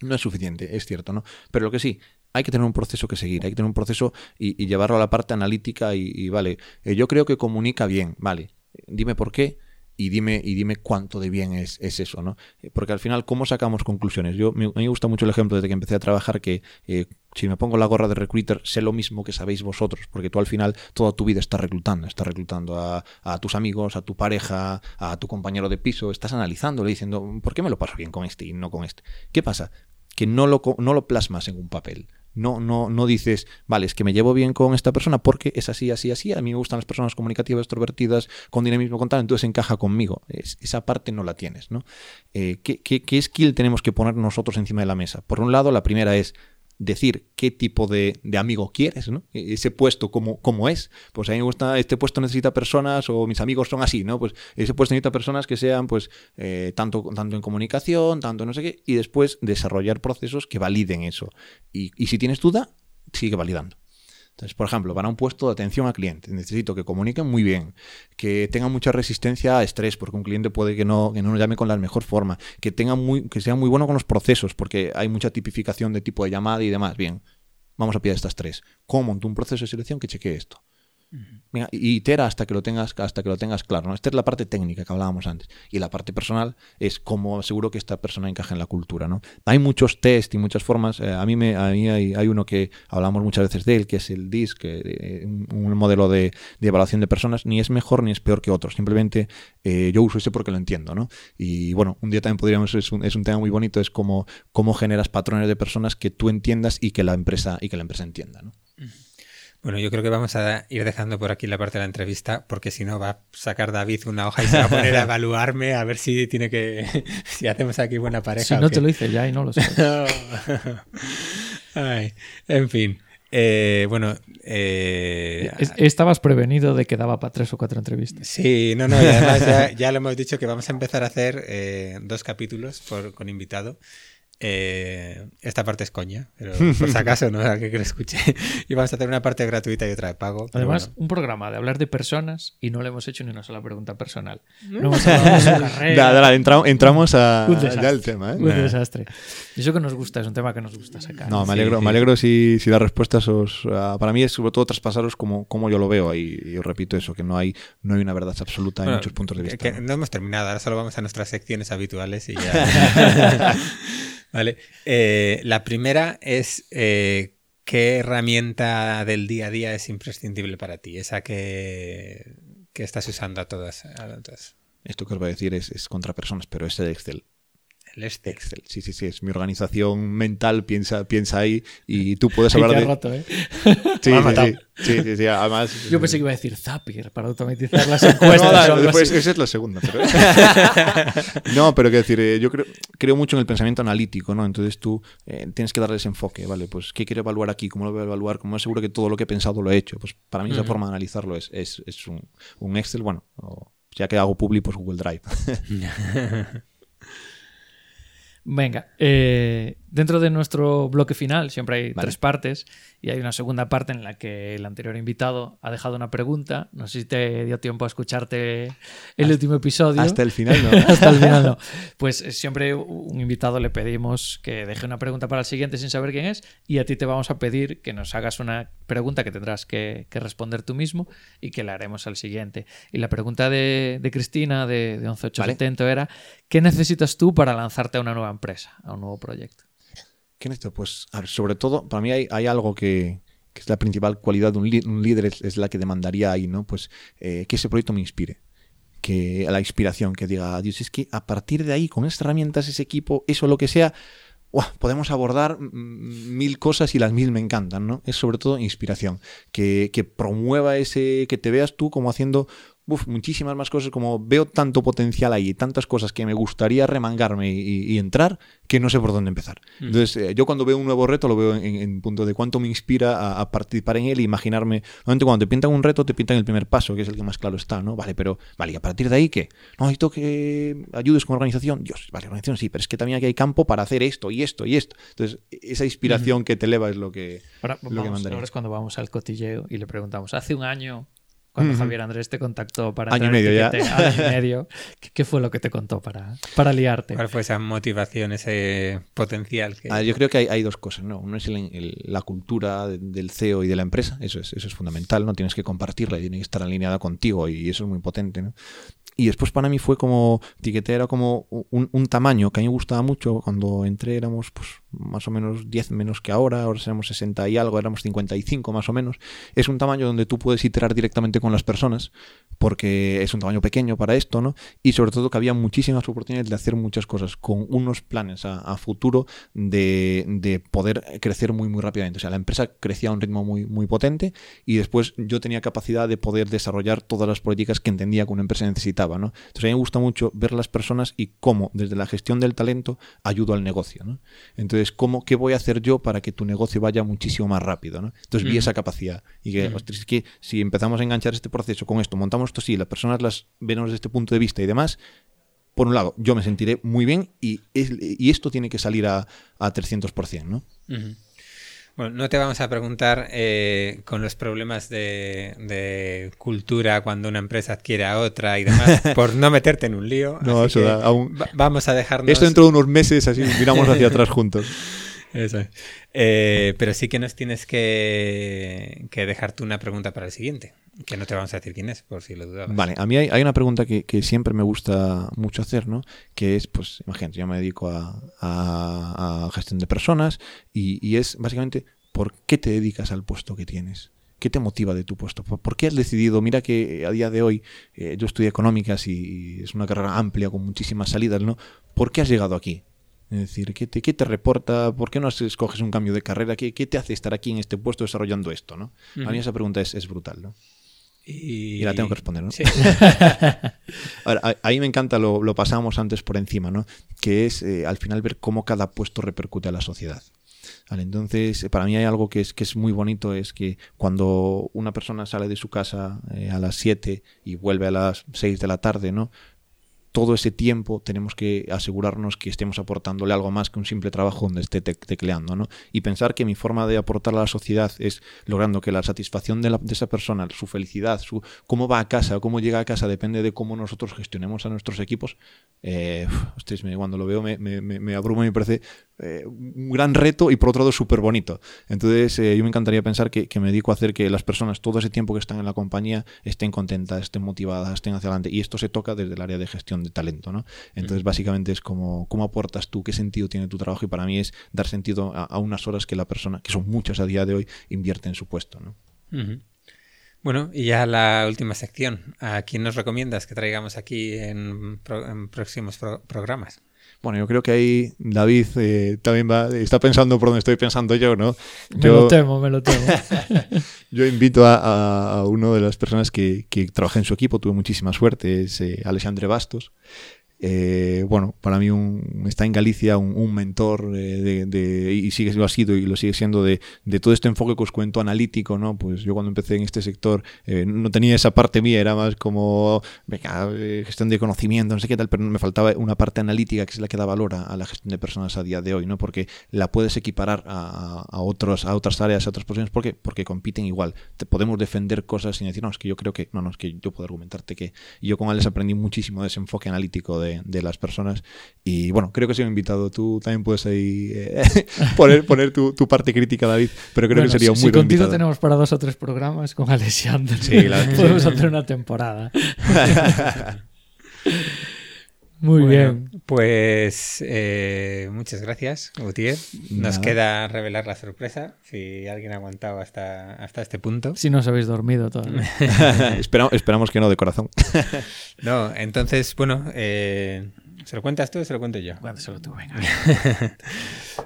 no es suficiente, es cierto, ¿no? Pero lo que sí, hay que tener un proceso que seguir, hay que tener un proceso y, llevarlo a la parte analítica y, vale, eh, yo creo que comunica bien, vale, dime por qué, y dime, y dime cuánto de bien es, eso, ¿no? Eh, porque al final, ¿cómo sacamos conclusiones? Yo, mí me gusta mucho el ejemplo desde que empecé a trabajar que eh, si me pongo la gorra de recruiter, sé lo mismo que sabéis vosotros, porque tú al final toda tu vida estás reclutando, estás reclutando a, tus amigos, a tu pareja, a tu compañero de piso, estás analizándole diciendo, ¿por qué me lo paso bien con este y no con este? ¿Qué pasa? Que no lo, no lo plasmas en un papel. No, no, no dices, vale, es que me llevo bien con esta persona porque es así, así, así. A mí me gustan las personas comunicativas, extrovertidas, con dinamismo, con tal, entonces encaja conmigo. esa parte no la tienes, ¿no? Eh, ¿qué, qué, qué skill tenemos que poner nosotros encima de la mesa? Por un lado, la primera es decir qué tipo de, amigo quieres, ¿no? E-, ese puesto, cómo es? Pues a mí me gusta, este puesto necesita personas, o mis amigos son así, ¿no? Pues ese puesto necesita personas que sean, pues, eh, tanto, tanto en comunicación, tanto no sé qué, y después desarrollar procesos que validen eso. Y, si tienes duda, sigue validando. Entonces, por ejemplo, para un puesto de atención a clientes, necesito que comuniquen muy bien, que tengan mucha resistencia a estrés, porque un cliente puede que no, que no nos llame con la mejor forma, que, tengan muy, que sea muy bueno con los procesos, porque hay mucha tipificación de tipo de llamada y demás. Bien, vamos a pillar estas tres. ¿Cómo monto un proceso de selección que chequee esto? Y itera hasta que lo tengas hasta que lo tengas claro. ¿no? Esta es la parte técnica que hablábamos antes. Y la parte personal es cómo seguro que esta persona encaja en la cultura. ¿no? Hay muchos test y muchas formas. Eh, a mí, me, a mí hay, uno que hablamos muchas veces de él, que es el DISC, que, un, modelo de, evaluación de personas. Ni es mejor ni es peor que otro. Simplemente eh, yo uso ese porque lo entiendo. ¿no? Y bueno, un día también podríamos, es un, es un tema muy bonito, es cómo, cómo generas patrones de personas que tú entiendas y que la empresa, y que la empresa entienda. ¿no? Bueno, yo creo que vamos a ir dejando por aquí la parte de la entrevista, porque si no va a sacar David una hoja y se va a poner a evaluarme a ver si tiene que. si hacemos aquí buena pareja. Si no te lo hice ya y no lo sé. en fin. Eh, bueno, eh, estabas prevenido de que daba para tres o cuatro entrevistas. Sí, no, no, y además ya, lo hemos dicho que vamos a empezar a hacer eh, dos capítulos por, con invitado. Eh, esta parte es coña, pero por si acaso, ¿no? que, que lo escuche. y vamos a hacer una parte gratuita y otra de pago. Además, un programa de hablar de personas y no le hemos hecho ni una sola pregunta personal. No hemos hablado de su carrera. entramos a, ya el tema. ¿eh? Un desastre. eso que nos gusta, es un tema que nos gusta sacar. No, me alegro, me alegro si, si las respuestas os. Uh, para mí es sobre todo traspasaros como, como yo lo veo. Y, y, os repito eso, que no hay, no hay una verdad absoluta en muchos puntos de vista. Que, ¿no? hemos terminado, ahora solo vamos a nuestras secciones habituales y ya. Vale. Eh, la primera es eh, qué herramienta del día a día es imprescindible para ti, esa que, que estás usando a todas. Esto que os voy a decir es, es contra personas, pero es el Excel. El Excel. Sí, sí, sí, es mi organización mental, piensa, piensa ahí y tú puedes hablar de... Roto, ¿eh? sí, sí, sí, sí, además... Yo pensé que iba a decir Zapier para automatizar las encuestas. no, después, esa es la segunda. Pero... no, pero quiero decir, eh, yo creo, creo mucho en el pensamiento analítico, ¿no? Entonces tú eh, tienes que darle ese enfoque, ¿vale? Pues, ¿qué quiero evaluar aquí? ¿Cómo lo voy a evaluar? ¿Cómo aseguro que todo lo que he pensado lo he hecho? Pues para mí esa forma de analizarlo es, es, es un, un, Excel, bueno, o, ya que hago public, pues Google Drive. Venga, eh, dentro de nuestro bloque final siempre hay tres partes y hay una segunda parte en la que el anterior invitado ha dejado una pregunta. No sé si te dio tiempo a escucharte el último episodio. Hasta el final, no. hasta el final, no. Pues eh, siempre un invitado le pedimos que deje una pregunta para el siguiente sin saber quién es y a ti te vamos a pedir que nos hagas una pregunta que tendrás que, responder tú mismo y que la haremos al siguiente. Y la pregunta de, Cristina de, de 11870 era ¿qué necesitas tú para lanzarte a una nueva empresa, a un nuevo proyecto? ¿Qué? Pues, sobre todo, para mí hay, algo que, es la principal cualidad de un, líder, es, la que demandaría ahí, ¿no? Pues eh, que ese proyecto me inspire. Que la inspiración, que diga, Dios, es que a partir de ahí, con estas herramientas, ese equipo, eso, lo que sea, podemos abordar mil cosas y las mil me encantan, ¿no? Es sobre todo inspiración. Que, que promueva ese, que te veas tú como haciendo uf, muchísimas más cosas, como veo tanto potencial ahí, tantas cosas que me gustaría remangarme y, entrar, que no sé por dónde empezar. Mm. Entonces, eh, yo cuando veo un nuevo reto, lo veo en, punto de cuánto me inspira a, participar en él e imaginarme. Normalmente, cuando te pintan un reto, te pintan el primer paso, que es el que más claro está, ¿no? Vale, pero, vale, ¿y a partir de ahí qué? No, necesito que ayudes con organización. Dios, vale, organización sí, pero es que también aquí hay campo para hacer esto y esto y esto. Entonces, esa inspiración que te eleva es lo que, ahora, lo ahora es cuando vamos al cotilleo y le preguntamos, hace un año cuando Javier Andrés te contactó para año y medio ya. año y medio. ¿Qué, fue lo que te contó para, para liarte? ¿Cuál fue esa motivación, ese potencial? Que... Ah, yo creo que hay, dos cosas, ¿no? Uno es la cultura del CEO y de la empresa, eso es, eso es fundamental, ¿no? Tienes que compartirla y tiene que estar alineada contigo y eso es muy potente, ¿no? Y después para mí fue como, Tiquete era como un, un, tamaño que a mí me gustaba mucho. Cuando entré éramos pues más o menos 10 menos que ahora, ahora seremos 60 y algo, éramos 55 más o menos. Es un tamaño donde tú puedes iterar directamente con las personas, porque es un tamaño pequeño para esto, ¿no? Y sobre todo que había muchísimas oportunidades de hacer muchas cosas, con unos planes a, futuro de, de, poder crecer muy, muy rápidamente. O sea, la empresa crecía a un ritmo muy, muy potente y después yo tenía capacidad de poder desarrollar todas las políticas que entendía que una empresa necesitaba, ¿no? Entonces a mí me gusta mucho ver las personas y cómo desde la gestión del talento ayudo al negocio, ¿no? Entonces, ¿cómo, ¿qué voy a hacer yo para que tu negocio vaya muchísimo más rápido? ¿no? Entonces vi esa capacidad. Y que, es que si empezamos a enganchar este proceso con esto, montamos esto así, las personas las vemos desde este punto de vista y demás, por un lado, yo me sentiré muy bien y, y esto tiene que salir a, a 300%, ¿no? Bueno, no te vamos a preguntar eh, con los problemas de, cultura cuando una empresa adquiere a otra y demás, por no meterte en un lío. No, eso da, aún... Vamos a dejarnos... Esto dentro de unos meses, así miramos hacia atrás juntos. Eh, pero sí que nos tienes que, que dejar tú una pregunta para el siguiente, que no te vamos a decir quién es, por si lo dudabas. Vale, a mí hay, una pregunta que, siempre me gusta mucho hacer, ¿no? Que es, pues, imagínate, yo me dedico a, gestión de personas y, es básicamente, ¿por qué te dedicas al puesto que tienes? ¿Qué te motiva de tu puesto? ¿Por qué has decidido? Mira que a día de hoy eh, yo estudié económicas y es una carrera amplia con muchísimas salidas, ¿no? ¿Por qué has llegado aquí? Es decir, ¿qué te, qué te reporta? ¿Por qué no escoges un cambio de carrera? ¿Qué, qué te hace estar aquí en este puesto desarrollando esto? ¿no? A mí esa pregunta es, es brutal. ¿no? Y... la tengo que responder, ¿no? Sí. ahí me encanta, lo, lo pasamos antes por encima, ¿no? Que es eh, al final ver cómo cada puesto repercute a la sociedad. Vale, entonces, para mí hay algo que es, que es muy bonito, es que cuando una persona sale de su casa eh, a las 7 y vuelve a las 6 de la tarde, ¿no? Todo ese tiempo tenemos que asegurarnos que estemos aportándole algo más que un simple trabajo donde esté tecleando, ¿no? Y pensar que mi forma de aportar a la sociedad es logrando que la satisfacción de, esa persona, su felicidad, su cómo va a casa, cómo llega a casa, depende de cómo nosotros gestionemos a nuestros equipos. Eh, cuando lo veo me, me, me y me parece eh, un gran reto y por otro lado súper bonito. Entonces eh, yo me encantaría pensar que, me dedico a hacer que las personas todo ese tiempo que están en la compañía estén contentas, estén motivadas, estén hacia adelante. Y esto se toca desde el área de gestión de talento. ¿no? Entonces básicamente es como cómo aportas tú, qué sentido tiene tu trabajo y para mí es dar sentido a, unas horas que la persona, que son muchas a día de hoy, invierte en su puesto. ¿no? Bueno, y ya la última sección. ¿A quién nos recomiendas que traigamos aquí en, próximos programas? Bueno, yo creo que ahí David eh, también va, está pensando por donde estoy pensando yo, ¿no? Me lo temo, me lo temo. yo invito a, a, una de las personas que, que trabajé en su equipo, tuve muchísima suerte, es eh, Alexandre Bastos. Eh, bueno, para mí un, está en Galicia un, mentor eh, de, y sigue lo ha sido y lo sigue siendo de, todo este enfoque que os cuento analítico, ¿no? Pues yo cuando empecé en este sector eh, no tenía esa parte mía, era más como gestión de conocimiento, no sé qué tal, pero me faltaba una parte analítica que es la que da valor a, la gestión de personas a día de hoy, ¿no? Porque la puedes equiparar a, otros, a otras áreas, a otras posiciones, porque, porque compiten igual. Te podemos defender cosas sin decir, no, es que yo creo que, no, no, es que yo puedo argumentarte que yo con Alex aprendí muchísimo de ese enfoque analítico de de, las personas. Y bueno, creo que soy invitado. Tú también puedes ahí eh, poner, poner tu, parte crítica, David, pero creo que sería muy si contigo tenemos para dos o tres programas con Alexander. Sí, Podemos hacer una temporada. Muy bien. Pues eh, muchas gracias, Gutiérrez. Nos queda revelar la sorpresa, si alguien ha aguantado hasta, hasta este punto. Si no os habéis dormido todavía. esperamos, esperamos que no, de corazón. no, entonces, bueno, eh, ¿Se lo cuentas tú o se lo cuento yo? Bueno, se lo tú, venga.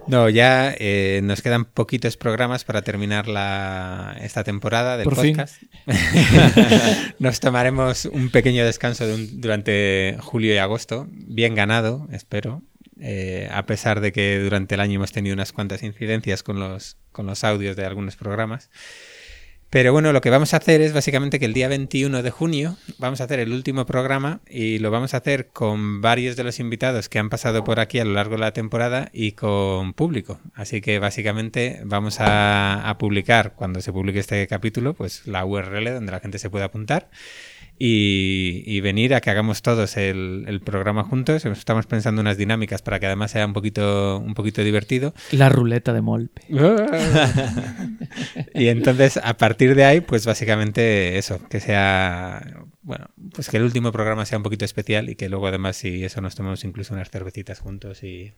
no, ya eh, nos quedan poquitos programas para terminar la, esta temporada del podcast. nos tomaremos un pequeño descanso durante julio y agosto, bien ganado, espero. Eh, a pesar de que durante el año hemos tenido unas cuantas incidencias con los, con los audios de algunos programas. Pero bueno, lo que vamos a hacer es básicamente que el día 21 de junio vamos a hacer el último programa y lo vamos a hacer con varios de los invitados que han pasado por aquí a lo largo de la temporada y con público. Así que básicamente vamos a, publicar cuando se publique este capítulo, pues la URL donde la gente se puede apuntar y, venir a que hagamos todos el, programa juntos. Estamos pensando unas dinámicas para que además sea un poquito, un poquito divertido. La ruleta de Molpe. y entonces, a partir de ahí, pues básicamente eso, que sea, bueno, pues que el último programa sea un poquito especial y que luego además, si eso, nos tomemos incluso unas cervecitas juntos y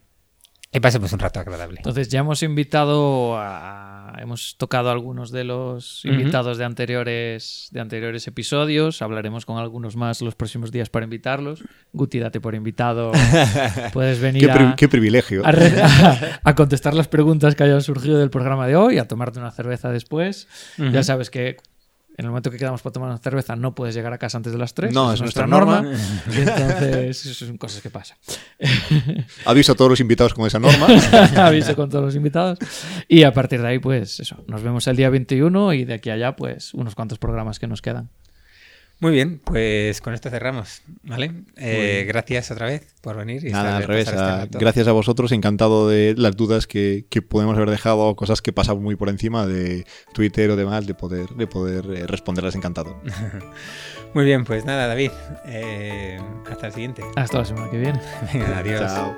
y pasemos un rato agradable. Entonces ya hemos invitado a, hemos tocado algunos de los invitados de anteriores de anteriores episodios. Hablaremos con algunos más los próximos días para invitarlos. Guti, date por invitado. Puedes venir qué, a, qué privilegio. A, contestar las preguntas que hayan surgido del programa de hoy, a tomarte una cerveza después. Ya sabes que en el momento que quedamos para tomar una cerveza no puedes llegar a casa antes de las 3. No, es, nuestra, norma. entonces, son cosas que pasan. Aviso a todos los invitados con esa norma. Aviso con todos los invitados. Y a partir de ahí, pues eso, nos vemos el día 21 y de aquí a allá, pues unos cuantos programas que nos quedan. Muy bien, pues con esto cerramos, ¿vale? Eh, gracias otra vez por venir. Y Nada, al revés. Este gracias a vosotros, encantado de las dudas que, que podemos haber dejado, cosas que pasaban muy por encima de Twitter o demás, de poder, de poder eh, responderlas encantado. muy bien, pues nada, David, eh, hasta el siguiente. Hasta la semana que viene. Adiós. Chao.